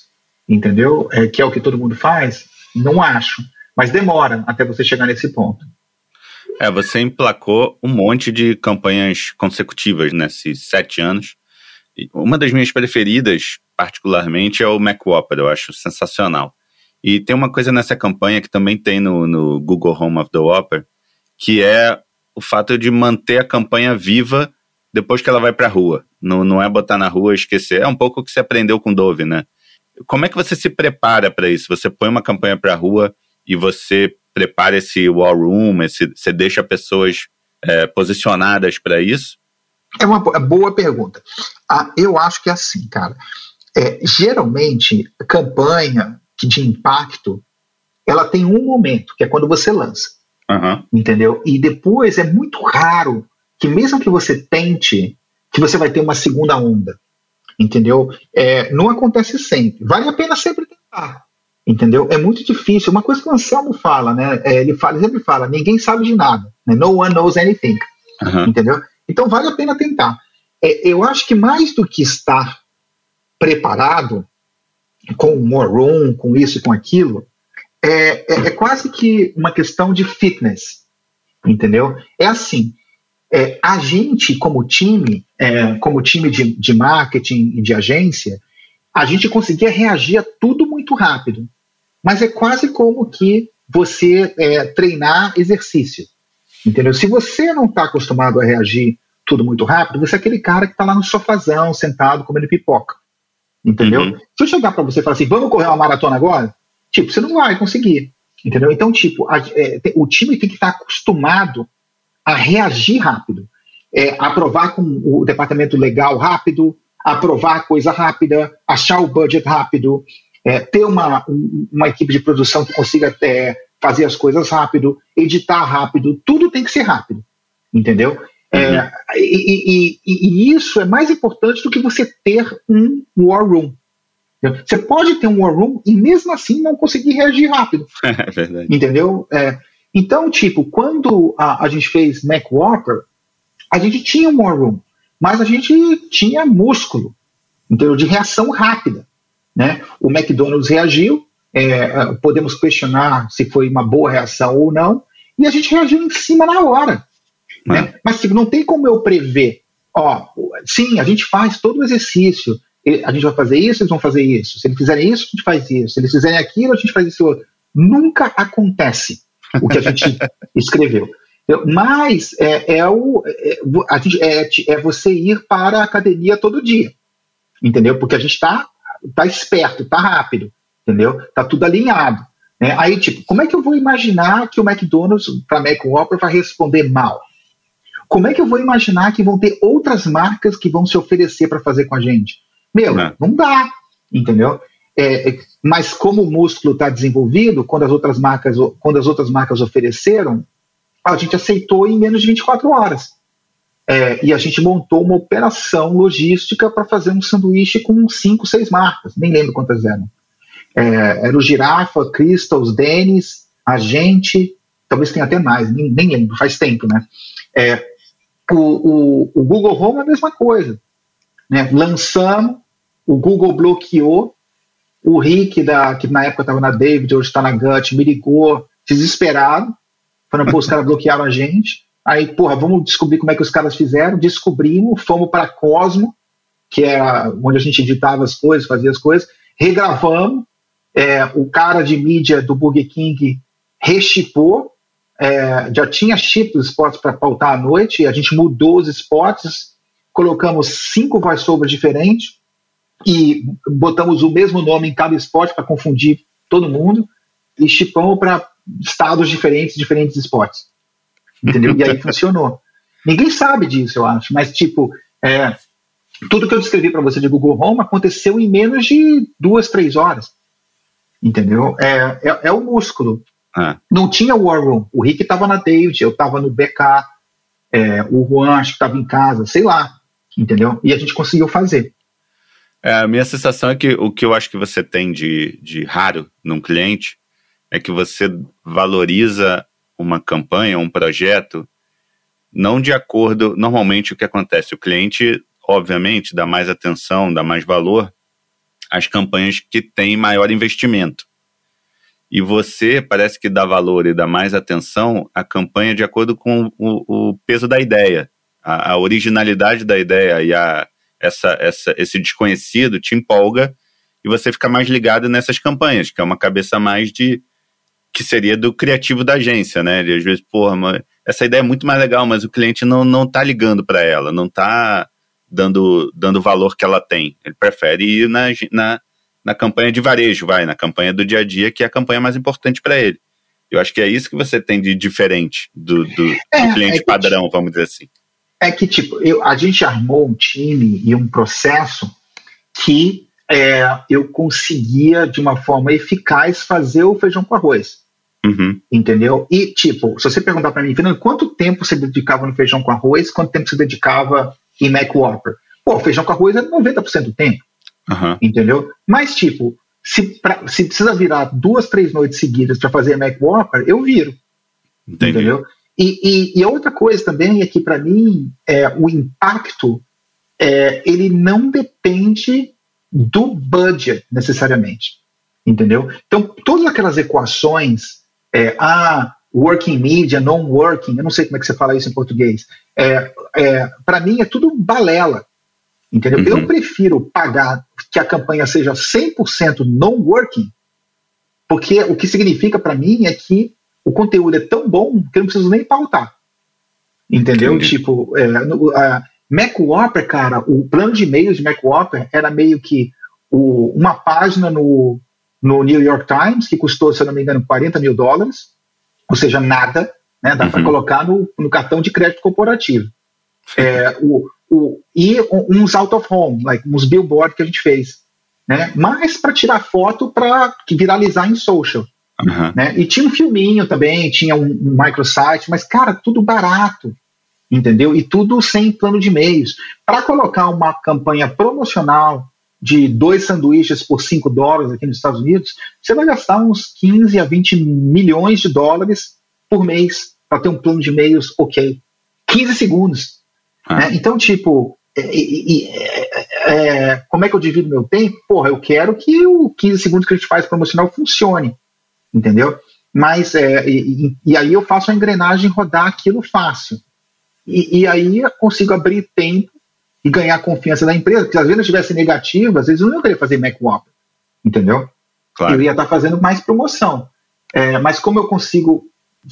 Entendeu? É, que é o que todo mundo faz? Não acho. Mas demora até você chegar nesse ponto. É, você emplacou um monte de campanhas consecutivas nesses sete anos. Uma das minhas preferidas, particularmente, é o Mac Whopper, eu acho sensacional. E tem uma coisa nessa campanha que também tem no, no Google Home of the Whopper, que é o fato de manter a campanha viva depois que ela vai para a rua. Não, não é botar na rua e esquecer. É um pouco o que você aprendeu com Dove, né? Como é que você se prepara para isso? Você põe uma campanha para a rua e você prepara esse war room, esse, você deixa pessoas é, posicionadas para isso? É uma boa pergunta. Ah, eu acho que é assim, cara. É, geralmente, campanha de impacto, ela tem um momento, que é quando você lança. Uhum. Entendeu? E depois é muito raro que, mesmo que você tente, que você vai ter uma segunda onda. Entendeu? É, não acontece sempre. Vale a pena sempre tentar. Entendeu? É muito difícil. Uma coisa que o Anselmo fala, né? É, ele, fala, ele sempre fala: ninguém sabe de nada. Né? No one knows anything. Uhum. Entendeu? Então vale a pena tentar. É, eu acho que mais do que estar preparado com o More Room, com isso e com aquilo, é, é, é, quase que uma questão de fitness, entendeu? É assim, é, a gente como time, é, como time de, de marketing e de agência, a gente conseguia reagir a tudo muito rápido, mas é quase como que você é, treinar exercício, entendeu? Se você não está acostumado a reagir tudo muito rápido, você é aquele cara que está lá no sofazão, sentado, comendo pipoca, entendeu? Uhum. Se eu chegar para você e falar assim, vamos correr uma maratona agora? Tipo, você não vai conseguir. Entendeu? Então, tipo, a, é, o time tem que estar acostumado a reagir rápido, é, aprovar com o departamento legal rápido, aprovar coisa rápida, achar o budget rápido, é, ter uma, uma equipe de produção que consiga é, fazer as coisas rápido, editar rápido, tudo tem que ser rápido, entendeu? É, uhum. E, e, e, e, isso é mais importante do que você ter um war room. Você pode ter um war room e mesmo assim não conseguir reagir rápido. É verdade. Entendeu? É, então, tipo, quando a, a gente fez Mac Walker, a gente tinha um war room, mas a gente tinha músculo, entendeu? De reação rápida. Né? O McDonald's reagiu, é, podemos questionar se foi uma boa reação ou não, e a gente reagiu em cima na hora. Né? Mas tipo, não tem como eu prever. Ó, sim, a gente faz todo o exercício, a gente vai fazer isso, eles vão fazer isso. Se eles fizerem isso, a gente faz isso. Se eles fizerem aquilo, a gente faz isso. Nunca acontece o que a gente escreveu. Mas é, é o, é, a gente, é, é você ir para a academia todo dia. Entendeu? Porque a gente está tá esperto, está rápido. Entendeu? Está tudo alinhado. Né? Aí, tipo, como é que eu vou imaginar que o McDonald's para Mac Whopper vai responder mal? Como é que eu vou imaginar que vão ter outras marcas que vão se oferecer para fazer com a gente? Meu, não, não dá, entendeu? É, é mas como o músculo está desenvolvido, quando as outras marcas, quando as outras marcas ofereceram, a gente aceitou em menos de 24 horas. É, e a gente montou uma operação logística para fazer um sanduíche com cinco, seis marcas, nem lembro quantas eram. É, era o Girafa, Crystals, Dennis, a gente, talvez tenha até mais, nem, nem lembro, faz tempo, né? É, o, o, o, Google Home é a mesma coisa. Né? Lançamos, o Google bloqueou, o Rick, da, que na época estava na David, hoje está na Gut, me ligou desesperado, falando, pô, os caras bloquearam a gente. Aí, porra, vamos descobrir como é que os caras fizeram. Descobrimos, fomos para Cosmo, que era onde a gente editava as coisas, fazia as coisas, regravamos. É, o cara de mídia do Burger King rechipou, é, já tinha chip dos spots para pautar à noite, a gente mudou os spots, colocamos cinco voiceovers diferentes, e botamos o mesmo nome em cada esporte para confundir todo mundo e chipamos para estados diferentes, diferentes esportes. Entendeu? E aí funcionou. Ninguém sabe disso, eu acho, mas tipo, é, tudo que eu descrevi para você de Google Home aconteceu em menos de duas, três horas. Entendeu? É, é, é o músculo. Ah. Não tinha War Room. O Rick estava na David, eu estava no BK, é, o Juan acho que estava em casa, sei lá. Entendeu? E a gente conseguiu fazer. É, a minha sensação é que o que eu acho que você tem de, de raro num cliente é que você valoriza uma campanha, um projeto, não de acordo. Normalmente, o que acontece? O cliente, obviamente, dá mais atenção, dá mais valor às campanhas que têm maior investimento. E você parece que dá valor e dá mais atenção à campanha de acordo com o, o peso da ideia, a, a originalidade da ideia e a essa, essa, esse desconhecido te empolga e você fica mais ligado nessas campanhas, que é uma cabeça mais de. que seria do criativo da agência, né? De, às vezes, porra, mas essa ideia é muito mais legal, mas o cliente não, não tá ligando para ela, não tá dando, dando o valor que ela tem. Ele prefere ir na, na, na campanha de varejo, vai, na campanha do dia a dia, que é a campanha mais importante para ele. Eu acho que é isso que você tem de diferente do, do, é, do cliente é padrão, vamos dizer assim. é que, tipo, eu, a gente armou um time e um processo que é, eu conseguia, de uma forma eficaz, fazer o feijão com arroz. Uhum. Entendeu? E, tipo, se você perguntar para mim, Fernando, quanto tempo você dedicava no feijão com arroz, quanto tempo você dedicava em Mac Whopper? Pô, feijão com arroz é 90% do tempo. Uhum. Entendeu? Mas, tipo, se, pra, se precisa virar duas, três noites seguidas para fazer Mac Whopper, eu viro. Entendi. Entendeu? E, e, e, outra coisa também é que, para mim, é, o impacto é, ele não depende do budget necessariamente. Entendeu? Então, todas aquelas equações, é, ah, working media, non-working, eu não sei como é que você fala isso em português, é, é para mim é tudo balela. Entendeu? Uhum. Eu prefiro pagar que a campanha seja 100% non-working, porque o que significa para mim é que o conteúdo é tão bom que eu não preciso nem pautar. Entendeu? Entendi. Tipo, é, no, a MacWhopper, cara, o plano de e-mails de MacWhopper era meio que o, uma página no, no New York Times, que custou, se eu não me engano, 40 mil dólares, ou seja, nada, né? Dá uhum. para colocar no, no, cartão de crédito corporativo. É, o, o, e uns out of home, like, uns billboard que a gente fez. Né? Mas para tirar foto para viralizar em social. Uhum. Né? E tinha um filminho também, tinha um, um microsite, mas, cara, tudo barato, entendeu? E tudo sem plano de e-mails. Para colocar uma campanha promocional de dois sanduíches por 5 dólares aqui nos Estados Unidos, você vai gastar uns 15 a 20 milhões de dólares por mês para ter um plano de e-mails ok. 15 segundos. Ah. Né? Então, tipo, é, é, é, como é que eu divido meu tempo? Porra, eu quero que o 15 segundos que a gente faz promocional funcione entendeu? Mas, é, e, e, aí eu faço a engrenagem rodar aquilo fácil. E, aí eu consigo abrir tempo e ganhar confiança da empresa, porque às vezes eu estivesse negativo, às vezes eu não queria fazer Whopper, entendeu? Claro. Eu ia estar fazendo mais promoção. É, mas como eu consigo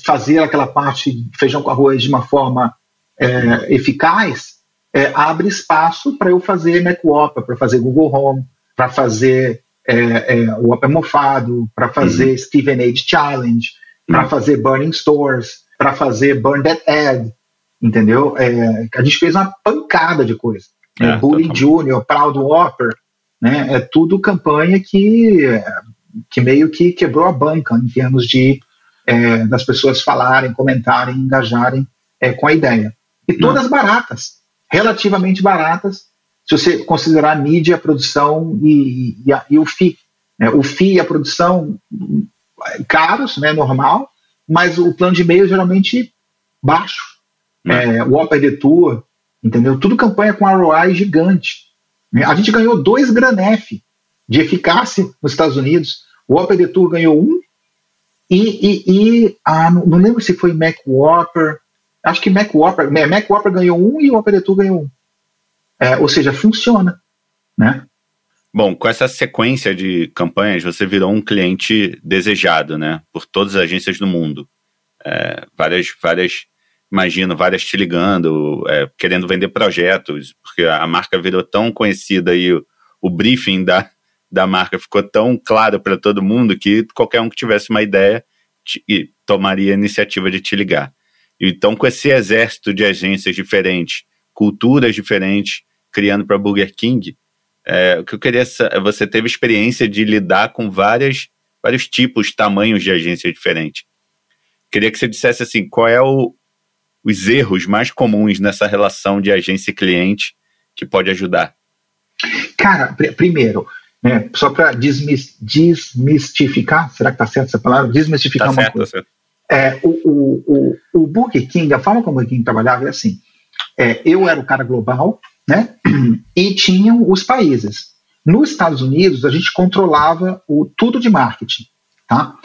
fazer aquela parte feijão com arroz de uma forma é, eficaz, é, abre espaço para eu fazer Mac Whopper, para fazer Google Home, para fazer é, é, o Upper Mofado, para fazer uhum. Steven Age Challenge, para uhum. fazer Burning Stores, para fazer Burn That Ad, entendeu? É, a gente fez uma pancada de coisa. Né? É, Bully Junior, Proud Whopper, né? É tudo campanha que, que meio que quebrou a banca em termos de é, das pessoas falarem, comentarem, engajarem é, com a ideia. E todas baratas, relativamente baratas, se você considerar a mídia, a produção e, e, a, e o FII. Né? O FII e a produção caros, né, normal, mas o plano de e-mail geralmente baixo. Né? É, o Opera Detour, entendeu? Tudo campanha com ROI gigante. Né? A gente ganhou dois Granef de eficácia nos Estados Unidos. O Opera Detour ganhou um e, e, e ah, não, lembro se foi Mac Whopper. Acho que Mac Whopper, Mac Whopper ganhou um e o Detour ganhou um. É, ou seja, funciona, né? Bom, com essa sequência de campanhas, você virou um cliente desejado, né? Por todas as agências do mundo. É, várias, várias, imagino, várias te ligando, é, querendo vender projetos, porque a marca virou tão conhecida e o, o briefing da, da marca ficou tão claro para todo mundo que qualquer um que tivesse uma ideia te, tomaria a iniciativa de te ligar. Então, com esse exército de agências diferentes, culturas diferentes, criando para Burger King, é, o que eu queria você teve experiência de lidar com várias, vários tipos, tamanhos de agências diferentes. Queria que você dissesse assim, qual é o, os erros mais comuns nessa relação de agência e cliente que pode ajudar? Cara, pr primeiro, né, só para desmistificar, será que está certo essa palavra? Desmistificar tá uma certo, coisa. Tá é, o, o, o, o Burger King, a forma como o Burger King trabalhava é assim, é, eu era o cara global, né? E tinham os países. Nos Estados Unidos, a gente controlava o tudo de marketing, tá?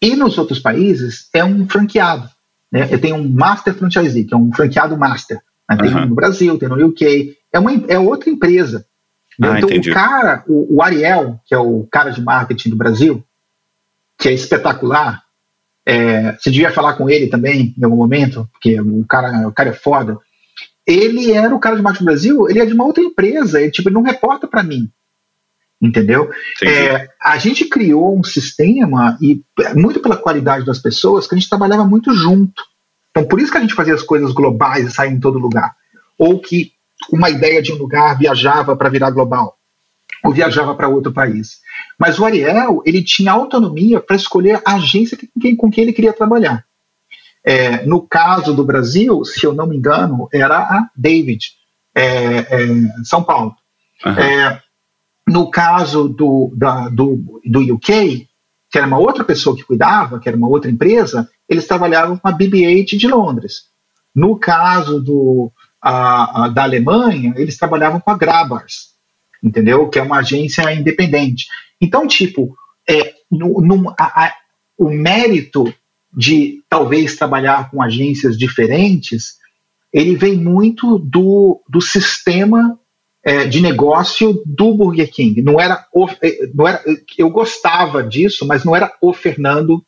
E nos outros países é um franqueado. Né? Eu tenho um master franchisee, que é um franqueado master. Né? Tem uhum. no Brasil, tem no UK. É, uma, é outra empresa. Ah, então, entendi. o cara, o, o Ariel, que é o cara de marketing do Brasil, que é espetacular, é, você devia falar com ele também em algum momento, porque o cara, o cara é foda ele era o cara de marketing Brasil, ele é de uma outra empresa, ele, tipo, ele não reporta para mim. Entendeu? É, a gente criou um sistema, e muito pela qualidade das pessoas, que a gente trabalhava muito junto. Então, por isso que a gente fazia as coisas globais e saía em todo lugar. ou que uma ideia de um lugar viajava para virar global, ou viajava para outro país. Mas o Ariel, ele tinha autonomia para escolher a agência com quem, com quem ele queria trabalhar. É, no caso do Brasil, se eu não me engano, era a David, é, é, São Paulo. Uhum. no caso do, da, do, do UK, que era uma outra pessoa que cuidava, que era uma outra empresa, eles trabalhavam com a BB-8 de Londres. No caso do, a, a, da Alemanha, eles trabalhavam com a Grabars, entendeu? Que é uma agência independente. Então, tipo, é, no, no, a, a, o mérito de talvez trabalhar com agências diferentes, ele vem muito do, do sistema é, de negócio do Burger King. Não era, o, é, não era, eu gostava disso, mas não era o Fernando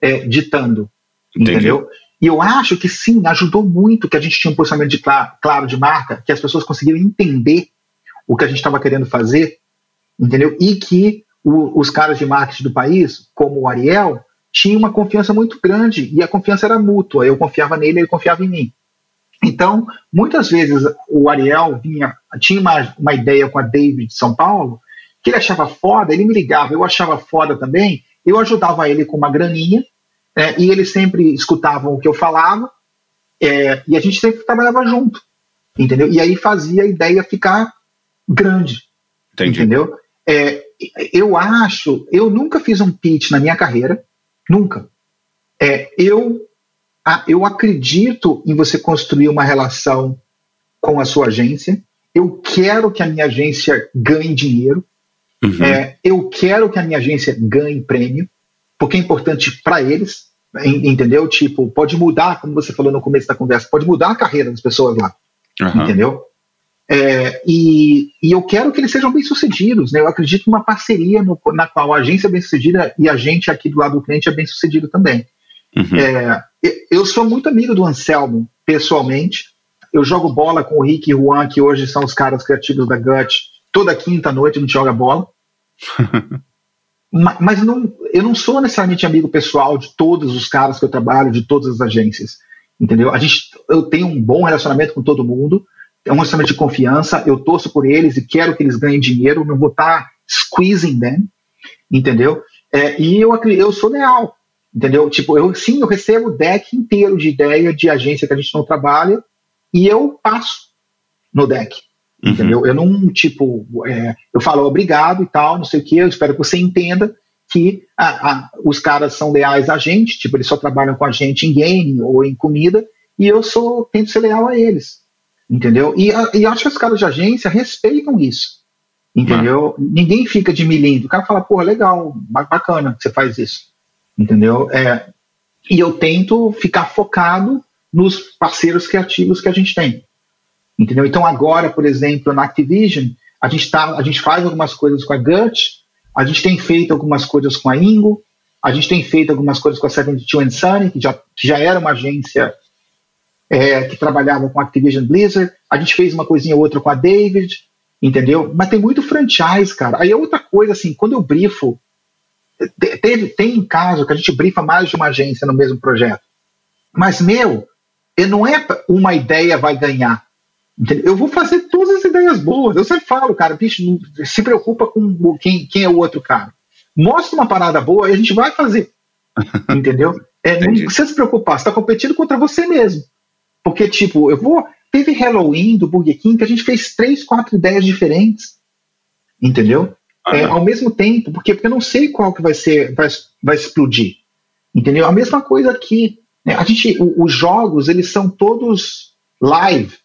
é, ditando, Entendi. entendeu? E eu acho que sim, ajudou muito que a gente tinha um posicionamento de claro, claro de marca, que as pessoas conseguiram entender o que a gente estava querendo fazer, entendeu? E que o, os caras de marketing do país, como o Ariel, tinha uma confiança muito grande e a confiança era mútua. Eu confiava nele, ele confiava em mim. Então, muitas vezes o Ariel vinha, tinha uma, uma ideia com a David de São Paulo, que ele achava foda, ele me ligava, eu achava foda também, eu ajudava ele com uma graninha, é, e eles sempre escutavam o que eu falava, é, e a gente sempre trabalhava junto, entendeu? E aí fazia a ideia ficar grande, Entendi. entendeu? É, eu acho, eu nunca fiz um pitch na minha carreira, Nunca. É, eu, eu acredito em você construir uma relação com a sua agência. Eu quero que a minha agência ganhe dinheiro. Uhum. É, eu quero que a minha agência ganhe prêmio, porque é importante para eles, entendeu? Tipo, pode mudar, como você falou no começo da conversa, pode mudar a carreira das pessoas lá, uhum. entendeu? É, e, e, eu quero que eles sejam bem-sucedidos. Né? Eu acredito numa parceria no, na qual a agência é bem-sucedida e a gente aqui do lado do cliente é bem-sucedido também. Uhum. É, eu sou muito amigo do Anselmo, pessoalmente. Eu jogo bola com o Rick e o Juan, que hoje são os caras criativos da Gut. Toda quinta-noite a gente joga bola. mas não, eu não sou necessariamente amigo pessoal de todos os caras que eu trabalho, de todas as agências. Entendeu? A gente, eu tenho um bom relacionamento com todo mundo é um relacionamento de confiança, eu torço por eles e quero que eles ganhem dinheiro, não vou estar tá squeezing them, entendeu? É, e eu, eu sou leal, entendeu? Tipo, eu sim, eu recebo o deck inteiro de ideia de agência que a gente não trabalha e eu passo no deck, uhum. entendeu? Eu não, tipo, é, eu falo obrigado e tal, não sei o que, eu espero que você entenda que a, a, os caras são leais a gente, tipo, eles só trabalham com a gente em game ou em comida, e eu sou, tento ser leal a eles. Entendeu? E, e acho que os caras de agência respeitam isso. Entendeu? Ah. Ninguém fica de milímetro. O cara fala, pô, legal, bacana que você faz isso. Entendeu? É, e eu tento ficar focado nos parceiros criativos que a gente tem. Entendeu? Então agora, por exemplo, na Activision, a gente, tá, a gente faz algumas coisas com a Gut, a gente tem feito algumas coisas com a Ingo, a gente tem feito algumas coisas com a 72 Sunny, que já, que já era uma agência é, que trabalhava com a Activision Blizzard, a gente fez uma coisinha ou outra com a David, entendeu? Mas tem muito franchise, cara. Aí é outra coisa, assim, quando eu brifo, teve, tem caso que a gente brifa mais de uma agência no mesmo projeto. Mas, meu, não é uma ideia vai ganhar. Eu vou fazer todas as ideias boas. Eu sempre falo, cara, bicho, se preocupa com quem, quem é o outro cara. Mostra uma parada boa e a gente vai fazer. Entendeu? É, não precisa se preocupar, você está competindo contra você mesmo. Porque, tipo, eu vou. Teve Halloween do Burger King que a gente fez três, quatro ideias diferentes. Entendeu? Ah, é, ao mesmo tempo, porque, porque eu não sei qual que vai ser, vai, vai explodir. Entendeu? A mesma coisa aqui. Né? A gente, o, os jogos, eles são todos live.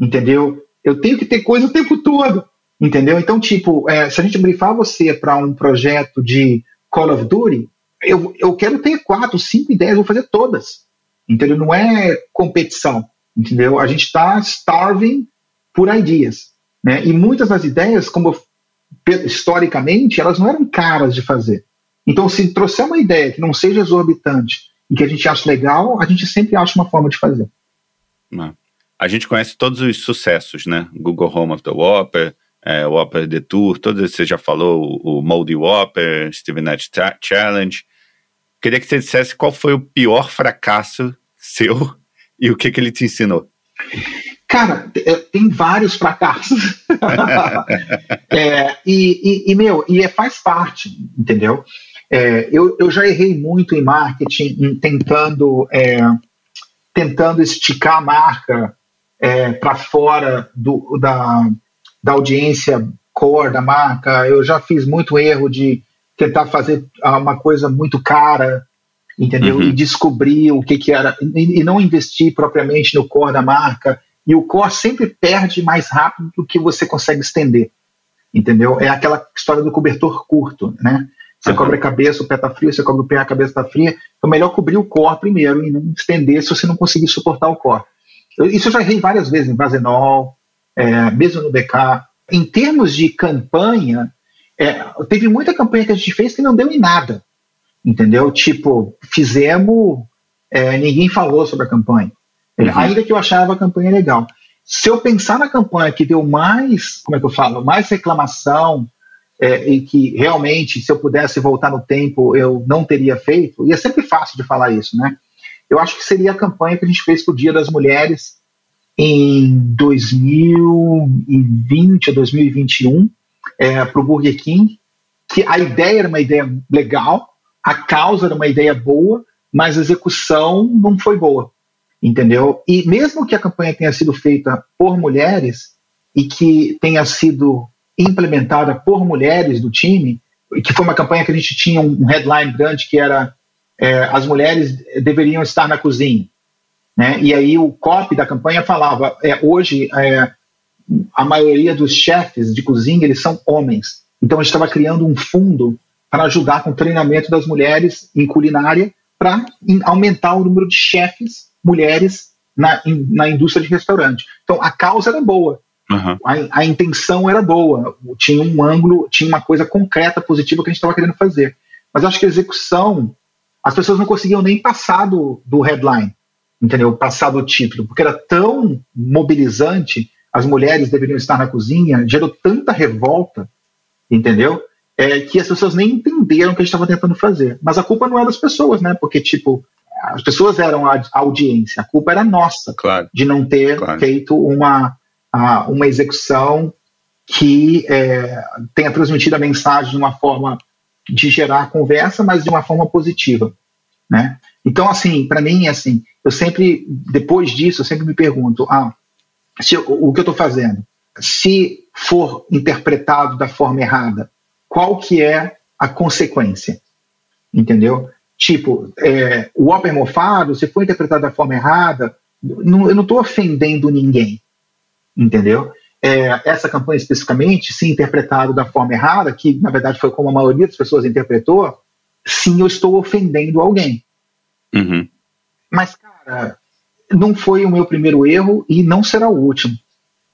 Entendeu? Eu tenho que ter coisa o tempo todo. Entendeu? Então, tipo, é, se a gente brifar você para um projeto de Call of Duty, eu, eu quero ter quatro, cinco ideias, vou fazer todas. Entendeu? Não é competição, entendeu? A gente está starving por ideias. Né? E muitas das ideias, como historicamente, elas não eram caras de fazer. Então, se trouxer uma ideia que não seja exorbitante e que a gente acha legal, a gente sempre acha uma forma de fazer. A gente conhece todos os sucessos, né? Google Home of the Whopper, é, Whopper The Tour, todos esses você já falou, o Moldy Whopper, Steven Knight Challenge. Queria que você dissesse qual foi o pior fracasso seu e o que, que ele te ensinou. Cara, é, tem vários fracassos. é, e, e, e, meu, e é, faz parte, entendeu? É, eu, eu já errei muito em marketing, em tentando, é, tentando esticar a marca é, para fora do, da, da audiência core da marca. Eu já fiz muito erro de tentar fazer uma coisa muito cara, entendeu? Uhum. E descobrir o que, que era, e, e não investir propriamente no core da marca. E o core sempre perde mais rápido do que você consegue estender, entendeu? É aquela história do cobertor curto, né? Você uhum. cobre a cabeça, o pé tá frio, você cobre o pé, a cabeça tá fria. Então, melhor cobrir o core primeiro e não estender se você não conseguir suportar o core. Isso eu já errei várias vezes em Vazenol, é, mesmo no BK. Em termos de campanha, é, teve muita campanha que a gente fez que não deu em nada. Entendeu? Tipo, fizemos, é, ninguém falou sobre a campanha. Uhum. Ainda que eu achava a campanha legal. Se eu pensar na campanha que deu mais, como é que eu falo, mais reclamação, é, e que realmente, se eu pudesse voltar no tempo, eu não teria feito, e é sempre fácil de falar isso, né? Eu acho que seria a campanha que a gente fez para o Dia das Mulheres em 2020 ou 2021 é, para o Burger King, que a ideia era uma ideia legal, a causa era uma ideia boa, mas a execução não foi boa, entendeu? E mesmo que a campanha tenha sido feita por mulheres e que tenha sido implementada por mulheres do time, que foi uma campanha que a gente tinha um headline grande que era é, as mulheres deveriam estar na cozinha. Né? E aí o copy da campanha falava, é, hoje é, a maioria dos chefes de cozinha eles são homens. Então a gente estava criando um fundo para ajudar com o treinamento das mulheres em culinária para aumentar o número de chefes mulheres na, in, na indústria de restaurante. Então a causa era boa, Uhum. A, a, intenção era boa, tinha um ângulo, tinha uma coisa concreta, positiva que a gente estava querendo fazer. Mas acho que a execução, as pessoas não conseguiam nem passar do, do headline, entendeu? Passar do título, porque era tão mobilizante, as mulheres deveriam estar na cozinha, gerou tanta revolta, entendeu? É, que as pessoas nem entenderam o que a gente estava tentando fazer. Mas a culpa não é das pessoas, né? Porque, tipo, as pessoas eram a, a audiência, a culpa era nossa claro. de não ter claro. feito uma a uma execução que é, tenha transmitido a mensagem de uma forma de gerar conversa, mas de uma forma positiva, né? Então, assim, para mim, assim, eu sempre, depois disso, eu sempre me pergunto, ah, se eu, o que eu estou fazendo, se for interpretado da forma errada, qual que é a consequência? Entendeu? Tipo, é, o ópera mofado, se for interpretado da forma errada, não, eu não estou ofendendo ninguém entendeu? É, essa campanha especificamente, se interpretado da forma errada, que na verdade foi como a maioria das pessoas interpretou, sim, eu estou ofendendo alguém. Uhum. Mas, cara, não foi o meu primeiro erro e não será o último.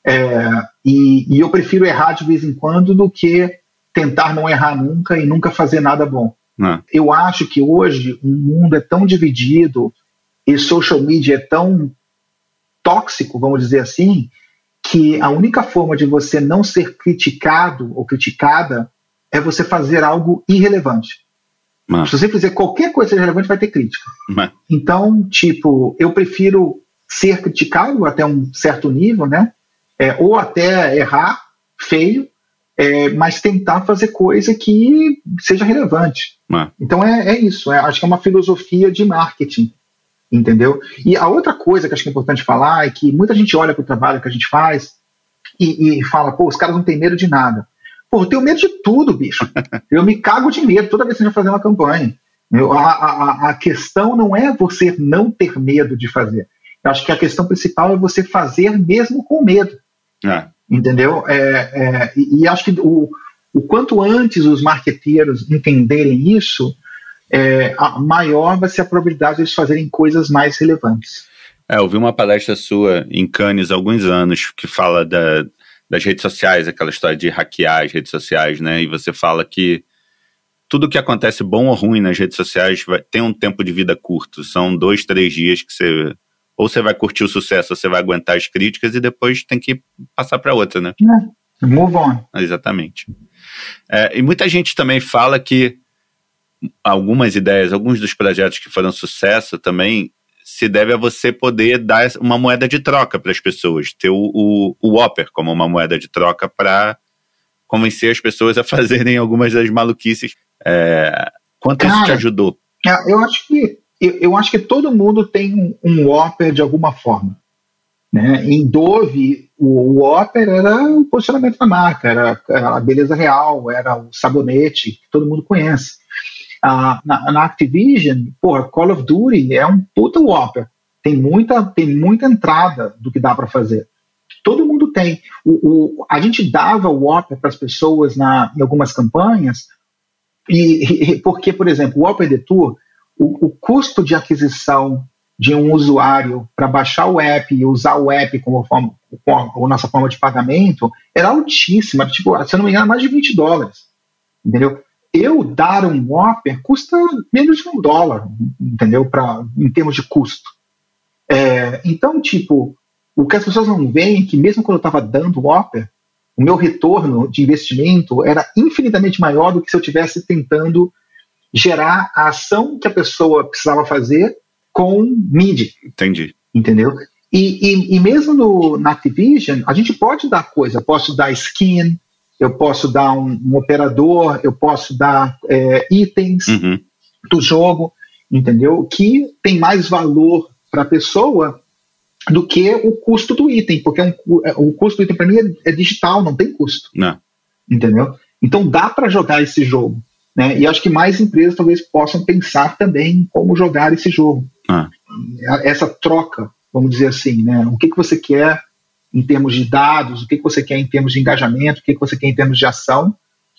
É, e, e, eu prefiro errar de vez em quando do que tentar não errar nunca e nunca fazer nada bom. Não. Eu acho que hoje o mundo é tão dividido e social media é tão tóxico, vamos dizer assim, que a única forma de você não ser criticado ou criticada é você fazer algo irrelevante. Mas. Se você fizer qualquer coisa relevante, vai ter crítica. Mas. Então, tipo, eu prefiro ser criticado até um certo nível, né? É, ou até errar feio, é, mas tentar fazer coisa que seja relevante. Mas. Então é, é isso. É, acho que é uma filosofia de marketing entendeu? E a outra coisa que acho que é importante falar é que muita gente olha para o trabalho que a gente faz e, e, fala, pô, os caras não têm medo de nada. Pô, eu tenho medo de tudo, bicho. Eu me cago de medo toda vez que a gente vai fazer uma campanha. Eu, a, a, a questão não é você não ter medo de fazer. Eu acho que a questão principal é você fazer mesmo com medo. É. Entendeu? É, é, e, e, acho que o, o quanto antes os marqueteiros entenderem isso, é, maior vai ser a probabilidade de eles fazerem coisas mais relevantes. É, eu vi uma palestra sua em Cannes há alguns anos que fala da, das redes sociais, aquela história de hackear as redes sociais, né? E você fala que tudo que acontece bom ou ruim nas redes sociais vai, tem um tempo de vida curto. São dois, três dias que você. Ou você vai curtir o sucesso, ou você vai aguentar as críticas e depois tem que passar para outra, né? É, move on. Exatamente. É, e muita gente também fala que algumas ideias, alguns dos projetos que foram sucesso também se deve a você poder dar uma moeda de troca para as pessoas, ter o, o, o Whopper como uma moeda de troca para convencer as pessoas a fazerem algumas das maluquices. É, quanto Cara, isso te ajudou? É, eu acho que eu, eu, acho que todo mundo tem um, um Whopper de alguma forma. Né? Em Dove, o, o Whopper era o posicionamento da marca, era, era, a beleza real, era o sabonete que todo mundo conhece. Ah, na, na, Activision, porra, Call of Duty é um puta Whopper. Tem muita, tem muita entrada do que dá para fazer. Todo mundo tem. O, o, a gente dava o Whopper para as pessoas na, em algumas campanhas, e, e, porque, por exemplo, o Whopper Detour, o, o custo de aquisição de um usuário para baixar o app e usar o app como, forma, como nossa forma de pagamento era altíssima. Tipo, se eu não me engano, mais de 20 dólares. Entendeu? Eu dar um Whopper custa menos de um dólar, entendeu? Pra, em termos de custo. É, então, tipo, o que as pessoas não veem é que mesmo quando eu estava dando Whopper, o meu retorno de investimento era infinitamente maior do que se eu estivesse tentando gerar a ação que a pessoa precisava fazer com mídia. Entendi. Entendeu? E, e, e mesmo no, na Activision, a gente pode dar coisa. Posso dar skin, eu posso dar um, um operador, eu posso dar é, itens uhum. do jogo, entendeu? Que tem mais valor para a pessoa do que o custo do item, porque um, é, o custo do item para mim é, é, digital, não tem custo. Não. Entendeu? Então dá para jogar esse jogo. Né? E acho que mais empresas talvez possam pensar também em como jogar esse jogo. Ah. Essa troca, vamos dizer assim, né? O que, que você quer em termos de dados, o que, que você quer em termos de engajamento, o que, que você quer em termos de ação,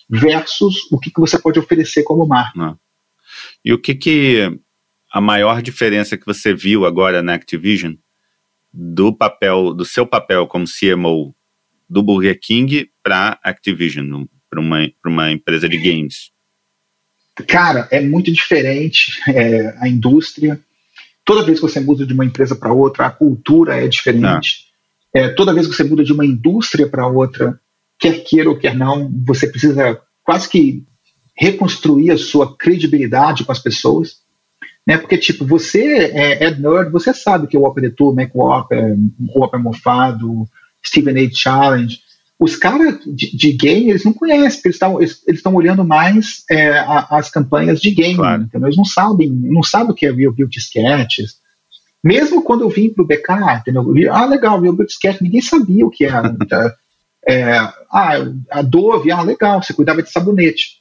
versus o que, que você pode oferecer como marca. Não. E o que, que a maior diferença que você viu agora na Activision do papel, do seu papel como CMO do Burger King para Activision, para uma, uma empresa de games? Cara, é muito diferente é, a indústria. Toda vez que você muda de uma empresa para outra, a cultura é diferente. É, toda vez que você muda de uma indústria para outra, quer queira ou quer não, você precisa quase que reconstruir a sua credibilidade com as pessoas. Né? Porque, tipo, você é, é nerd, você sabe que o Opera Tour, Mac Whopper, Whopper Mofado, Steven A. Challenge, os caras de, de, game, eles não conhecem, eles estão eles, olhando mais é, a, as campanhas de game, claro. eles não sabem, não sabem o que é Real Build Sketches, mesmo quando eu vim para o BK, entendeu? Vi, ah, legal, meu Bootsketch, ninguém sabia o que era. É, ah, a Dove, ah, legal, você cuidava de sabonete.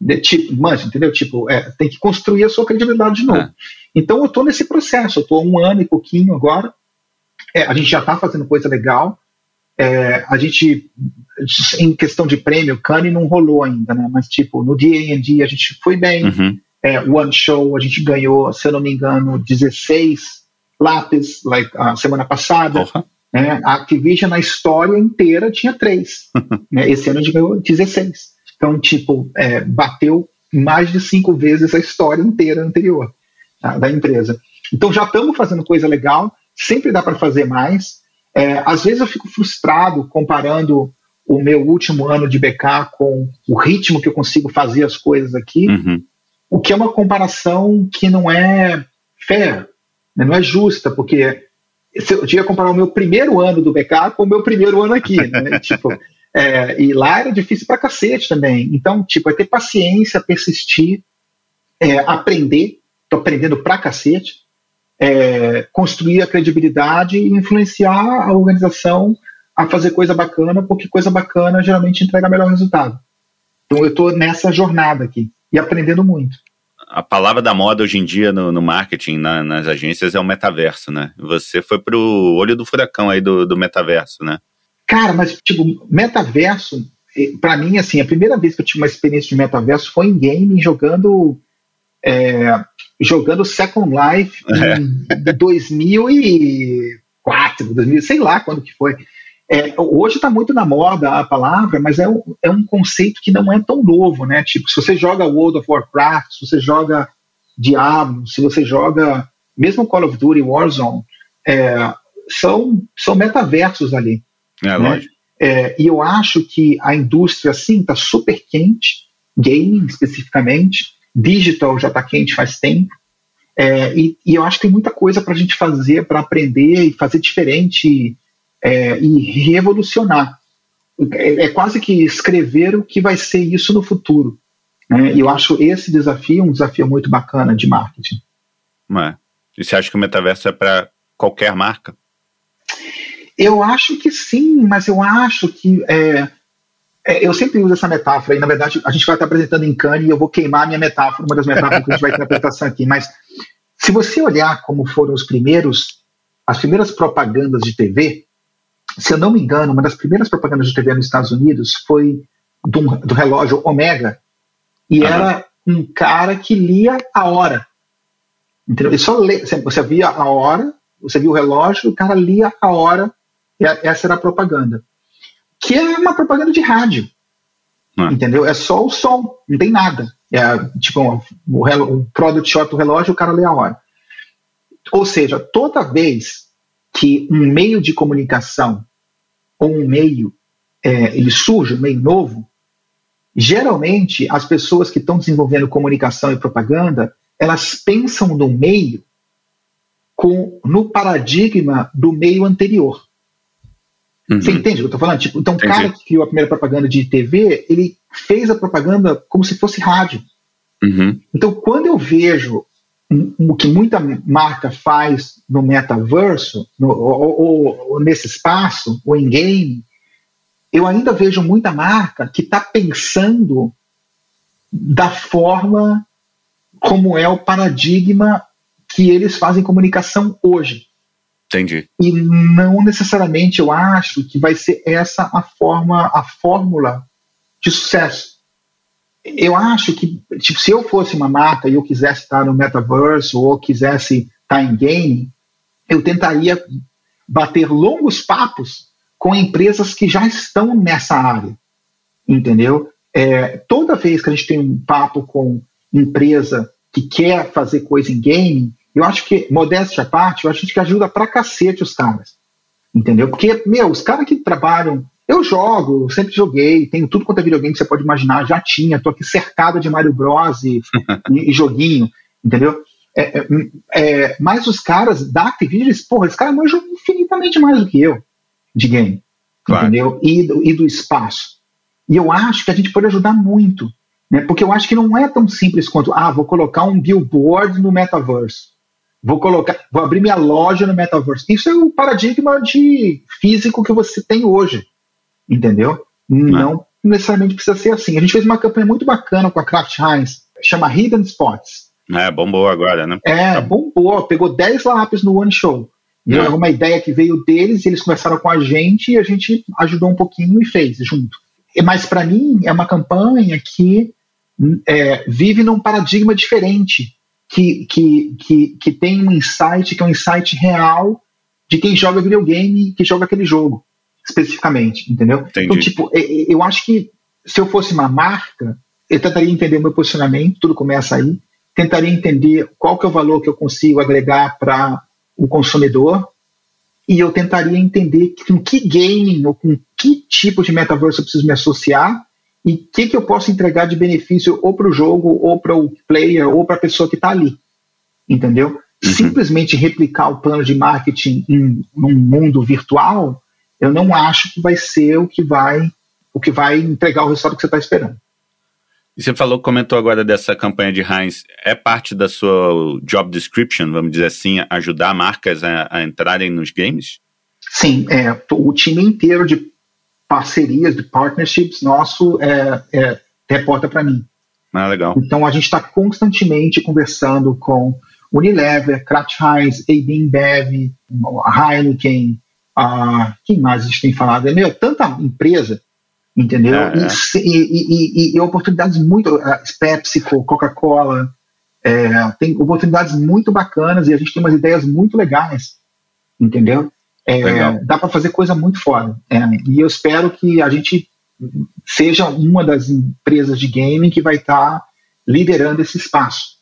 De, tipo, mas, entendeu? Tipo, é, tem que construir a sua credibilidade de novo. É. Então eu estou nesse processo, eu estou um ano e pouquinho agora. É, a gente já está fazendo coisa legal. É, a gente, em questão de prêmio, Cane não rolou ainda, né? Mas, tipo, no D&D a gente foi bem. Uhum. É, One Show a gente ganhou, se eu não me engano, 16 lápis, like, a semana passada. Uhum. Né? A Activision, na história inteira, tinha três. né? Esse ano a gente ganhou 16. Então, tipo, é, bateu mais de cinco vezes a história inteira anterior tá? da empresa. Então, já estamos fazendo coisa legal, sempre dá para fazer mais. É, às vezes eu fico frustrado comparando o meu último ano de BK com o ritmo que eu consigo fazer as coisas aqui, uhum. o que é uma comparação que não é fair, né? Não é justa, porque se eu tinha que comparar o meu primeiro ano do BK com o meu primeiro ano aqui, né? tipo, é, e lá era difícil pra cacete também. Então, tipo, é ter paciência, persistir, é, aprender, tô aprendendo pra cacete, é, construir a credibilidade e influenciar a organização a fazer coisa bacana, porque coisa bacana geralmente entrega melhor resultado. Então eu estou nessa jornada aqui e aprendendo muito a palavra da moda hoje em dia no, no marketing, na, nas agências, é o metaverso, né? Você foi pro olho do furacão aí do, do metaverso, né? Cara, mas, tipo, metaverso, para mim, assim, a primeira vez que eu tive uma experiência de metaverso foi em game, jogando. É, jogando Second Life em é. 2004, 2000, sei lá quando que foi. É, hoje está muito na moda a palavra, mas é um, é um conceito que não é tão novo, né? Tipo, se você joga World of Warcraft, se você joga Diablo, se você joga mesmo Call of Duty Warzone, é, são, são metaversos ali. É, né? lógico. É, e eu acho que a indústria, sim, está super quente, gaming especificamente, digital já está quente faz tempo, É, e, e, eu acho que tem muita coisa para a gente fazer, para aprender e fazer diferente é, e revolucionar. É, é, quase que escrever o que vai ser isso no futuro. Né? E eu acho esse desafio um desafio muito bacana de marketing. É. E você acha que o metaverso é para qualquer marca? Eu acho que sim, mas eu acho que é, é, eu sempre uso essa metáfora, e na verdade a gente vai estar apresentando em Cannes e eu vou queimar a minha metáfora, uma das metáforas que a gente vai ter na apresentação aqui, mas se você olhar como foram os primeiros, as primeiras propagandas de TV, se eu não me engano, uma das primeiras propagandas de TV nos Estados Unidos foi do, do relógio Omega, e era um cara que lia a hora. Entendeu? Só lê, você via a hora, você via o relógio, o cara lia a hora, e essa era a propaganda que é uma propaganda de rádio. Ah. Entendeu? É só o som, não tem nada. É tipo um, um product shot do relógio, o cara lê a hora. Ou seja, toda vez que um meio de comunicação ou um meio é, ele surge, um meio novo, geralmente as pessoas que estão desenvolvendo comunicação e propaganda, elas pensam no meio com, no paradigma do meio anterior. Uhum. Você entende o que eu estou falando? Tipo, então, o cara que criou a primeira propaganda de TV, ele fez a propaganda como se fosse rádio. Uhum. Então, quando eu vejo o que muita marca faz no metaverso, no, ou, ou, ou, nesse espaço, ou em game, eu ainda vejo muita marca que está pensando da forma como é o paradigma que eles fazem comunicação hoje. Entendi. E não necessariamente eu acho que vai ser essa a forma, a fórmula de sucesso. Eu acho que, tipo, se eu fosse uma marca e eu quisesse estar no metaverse ou quisesse estar em game, eu tentaria bater longos papos com empresas que já estão nessa área, entendeu? É, toda vez que a gente tem um papo com empresa que quer fazer coisa em game, eu acho que, modéstia à parte, eu acho que ajuda pra cacete os caras. Entendeu? Porque, meu, os caras que trabalham. Eu jogo, sempre joguei, tenho tudo quanto é videogame que você pode imaginar, já tinha, tô aqui cercado de Mario Bros. e, e, joguinho, entendeu? É, é, é, mas os caras da Activision, porra, esse cara manjam infinitamente mais do que eu de game, claro. entendeu? E do, e do espaço. E eu acho que a gente pode ajudar muito, né? Porque eu acho que não é tão simples quanto, ah, vou colocar um billboard no metaverse. Vou colocar, vou abrir minha loja no metaverso. Isso é o paradigma de físico que você tem hoje, entendeu? Não, não necessariamente precisa ser assim. A gente fez uma campanha muito bacana com a Kraft Heinz, chama Hidden Spots. É, bombou agora, né? É, tá. bombou. Pegou 10 lápis no One Show. E é. uma ideia que veio deles, e eles começaram com a gente e a gente ajudou um pouquinho e fez junto. Mas para mim é uma campanha que é, vive num paradigma diferente que, que, que, que tem um insight, que é um insight real de quem joga videogame, que joga aquele jogo, especificamente, entendeu? Entendi. Então, tipo, eu acho que se eu fosse uma marca, eu tentaria entender o meu posicionamento, tudo começa aí, tentaria entender qual que é o valor que eu consigo agregar para o consumidor, e eu tentaria entender com que gaming ou com que tipo de metaverso eu preciso me associar e o que, que eu posso entregar de benefício ou para o jogo, ou para o player, ou para a pessoa que está ali. Entendeu? Uhum. Simplesmente replicar o plano de marketing em um mundo virtual, eu não acho que vai ser o que vai o que vai entregar o resultado que você está esperando. E você falou, comentou agora dessa campanha de Heinz, é parte da sua job description, vamos dizer assim, ajudar marcas a, a entrarem nos games? Sim, é, o time inteiro de parcerias, de partnerships nosso é, é, reporta para mim. Ah, legal. Então a gente está constantemente conversando com Unilever, Kraft Heinz, AB InBev, Heineken, uh, quem mais a gente tem falado? É meu, tanta empresa, entendeu? É, é. e, e, e, e, oportunidades muito, uh, PepsiCo, Coca-Cola, é, tem oportunidades muito bacanas e a gente tem umas ideias muito legais, entendeu? É, dá para fazer coisa muito foda. É, e eu espero que a gente seja uma das empresas de gaming que vai estar tá liderando esse espaço.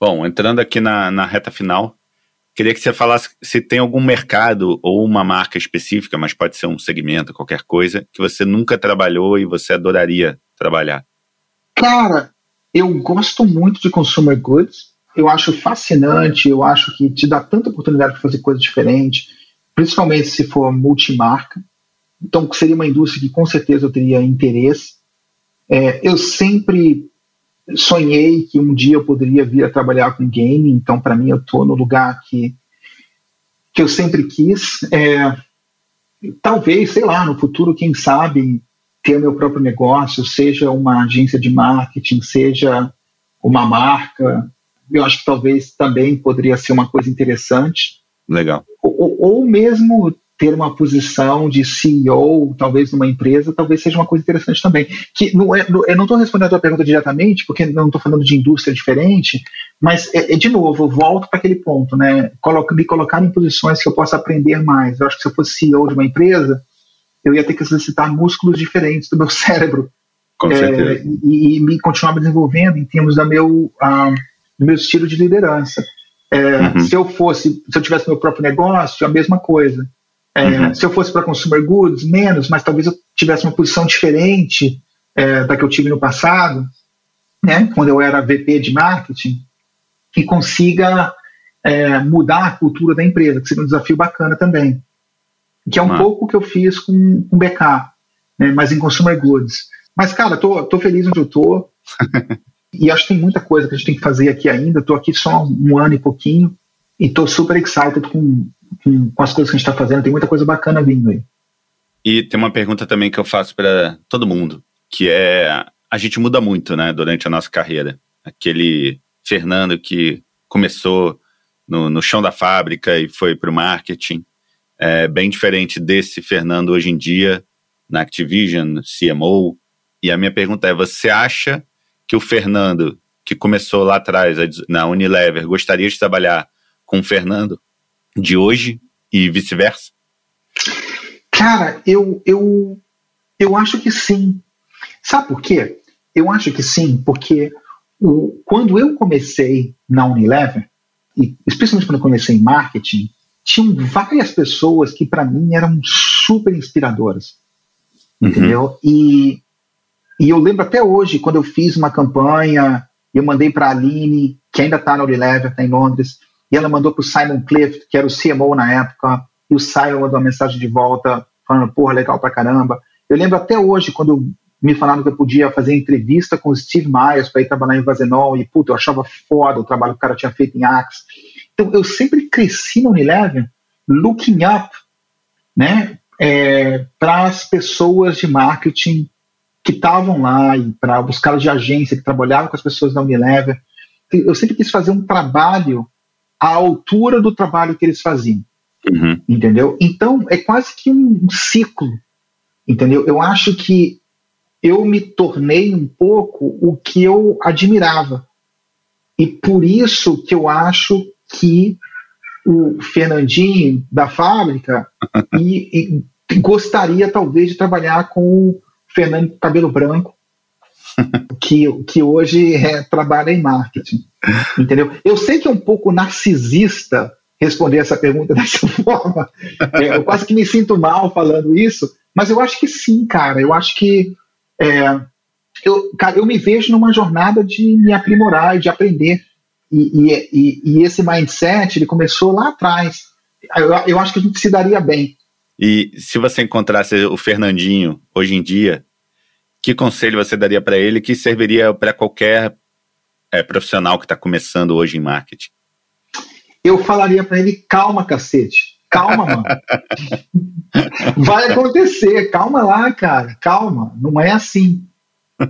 Bom, entrando aqui na, na reta final, queria que você falasse se tem algum mercado ou uma marca específica, mas pode ser um segmento, qualquer coisa, que você nunca trabalhou e você adoraria trabalhar. Cara, eu gosto muito de consumer goods. eu acho fascinante, eu acho que te dá tanta oportunidade de fazer coisa diferente, principalmente se for multimarca. Então, seria uma indústria que com certeza eu teria interesse. É, eu sempre sonhei que um dia eu poderia vir a trabalhar com game, então, para mim, eu estou no lugar que, que eu sempre quis. É, talvez, sei lá, no futuro, quem sabe, ter o meu próprio negócio, seja uma agência de marketing, seja uma marca. Eu acho que talvez também poderia ser uma coisa interessante. Legal. Ou, ou mesmo ter uma posição de CEO, talvez numa empresa, talvez seja uma coisa interessante também. Que não é, eu não estou respondendo a tua pergunta diretamente, porque não estou falando de indústria diferente, mas é, é de novo, eu volto para aquele ponto, né? Coloco, me colocar em posições que eu possa aprender mais. Eu acho que se eu fosse CEO de uma empresa, eu ia ter que exercitar músculos diferentes do meu cérebro Com é, e, e, me continuar me desenvolvendo em termos da meu, uh, do meu estilo de liderança. É, uhum. Se eu fosse, se eu tivesse meu próprio negócio, a mesma coisa. É, uhum. Se eu fosse para consumer goods, menos, mas talvez eu tivesse uma posição diferente é, da que eu tive no passado, né, quando eu era VP de marketing, que consiga é, mudar a cultura da empresa, que seria um desafio bacana também. Que é um pouco o que eu fiz com, com BK, né, mas em consumer goods. Mas, cara, tô, tô feliz onde eu tô. e acho que tem muita coisa que a gente tem que fazer aqui ainda. Tô aqui só um ano e pouquinho. E tô super excited com, com, as coisas que a gente está fazendo. Tem muita coisa bacana vindo aí. E tem uma pergunta também que eu faço para todo mundo, que é a gente muda muito, né, durante a nossa carreira. Aquele Fernando que começou no, no chão da fábrica e foi para o marketing, é bem diferente desse Fernando hoje em dia na Activision, CMO. E a minha pergunta é: você acha que o Fernando que começou lá atrás na Unilever gostaria de trabalhar com o Fernando de hoje e vice-versa? Cara, eu, eu, eu acho que sim. Sabe por quê? Eu acho que sim, porque o, quando eu comecei na Unilever, e especialmente quando eu comecei em marketing, tinham várias pessoas que para mim eram super inspiradoras. Uhum. Entendeu? E, e eu lembro até hoje, quando eu fiz uma campanha, eu mandei para a Aline, que ainda está na Unilever, está em Londres, e ela mandou para o Simon Clift, que era o CMO na época, e o Simon mandou uma mensagem de volta, falando, porra, legal pra caramba. Eu lembro até hoje, quando me falaram que eu podia fazer entrevista com o Steve Myers para ir trabalhar em Vazenol, e puta, eu achava foda o trabalho que o cara tinha feito em Axe. Então, eu sempre cresci no Unilever looking up, né, é, para as pessoas de marketing que estavam lá e para os caras de agência que trabalhavam com as pessoas da Unilever. Eu sempre quis fazer um trabalho à altura do trabalho que eles faziam. Uhum. Entendeu? Então, é quase que um, um ciclo. Entendeu? Eu acho que eu me tornei um pouco o que eu admirava. E por isso que eu acho que o Fernandinho da fábrica e, e gostaria talvez de trabalhar com o Fernando Cabelo Branco, que, que hoje é, trabalha em marketing. Entendeu? Eu sei que é um pouco narcisista responder essa pergunta dessa forma. É, eu quase que me sinto mal falando isso, mas eu acho que sim, cara. Eu acho que é, eu, cara, eu me vejo numa jornada de me aprimorar e de aprender. E, e, e, e esse mindset ele começou lá atrás. Eu, eu acho que a gente se daria bem. E se você encontrasse o Fernandinho hoje em dia, que conselho você daria para ele que serviria para qualquer é, profissional que está começando hoje em marketing? Eu falaria para ele: calma, cacete. Calma, mano. Vai acontecer. Calma lá, cara. Calma. Não é assim.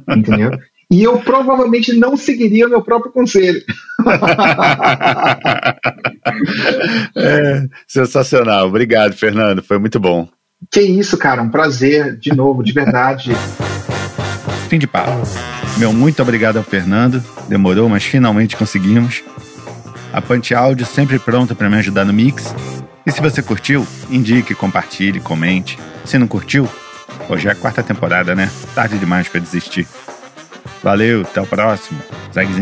Entendeu? E eu provavelmente não seguiria o meu próprio conselho. é, sensacional. Obrigado, Fernando. Foi muito bom. Que isso, cara. Um prazer, de novo, de verdade. Fim de papo. Meu muito obrigado ao Fernando. Demorou, mas finalmente conseguimos. A Punch Áudio sempre pronta para me ajudar no mix. E se você curtiu, indique, compartilhe, comente. Se não curtiu, hoje é a quarta temporada, né? Tarde demais para desistir. Valeu, até o próximo. Segue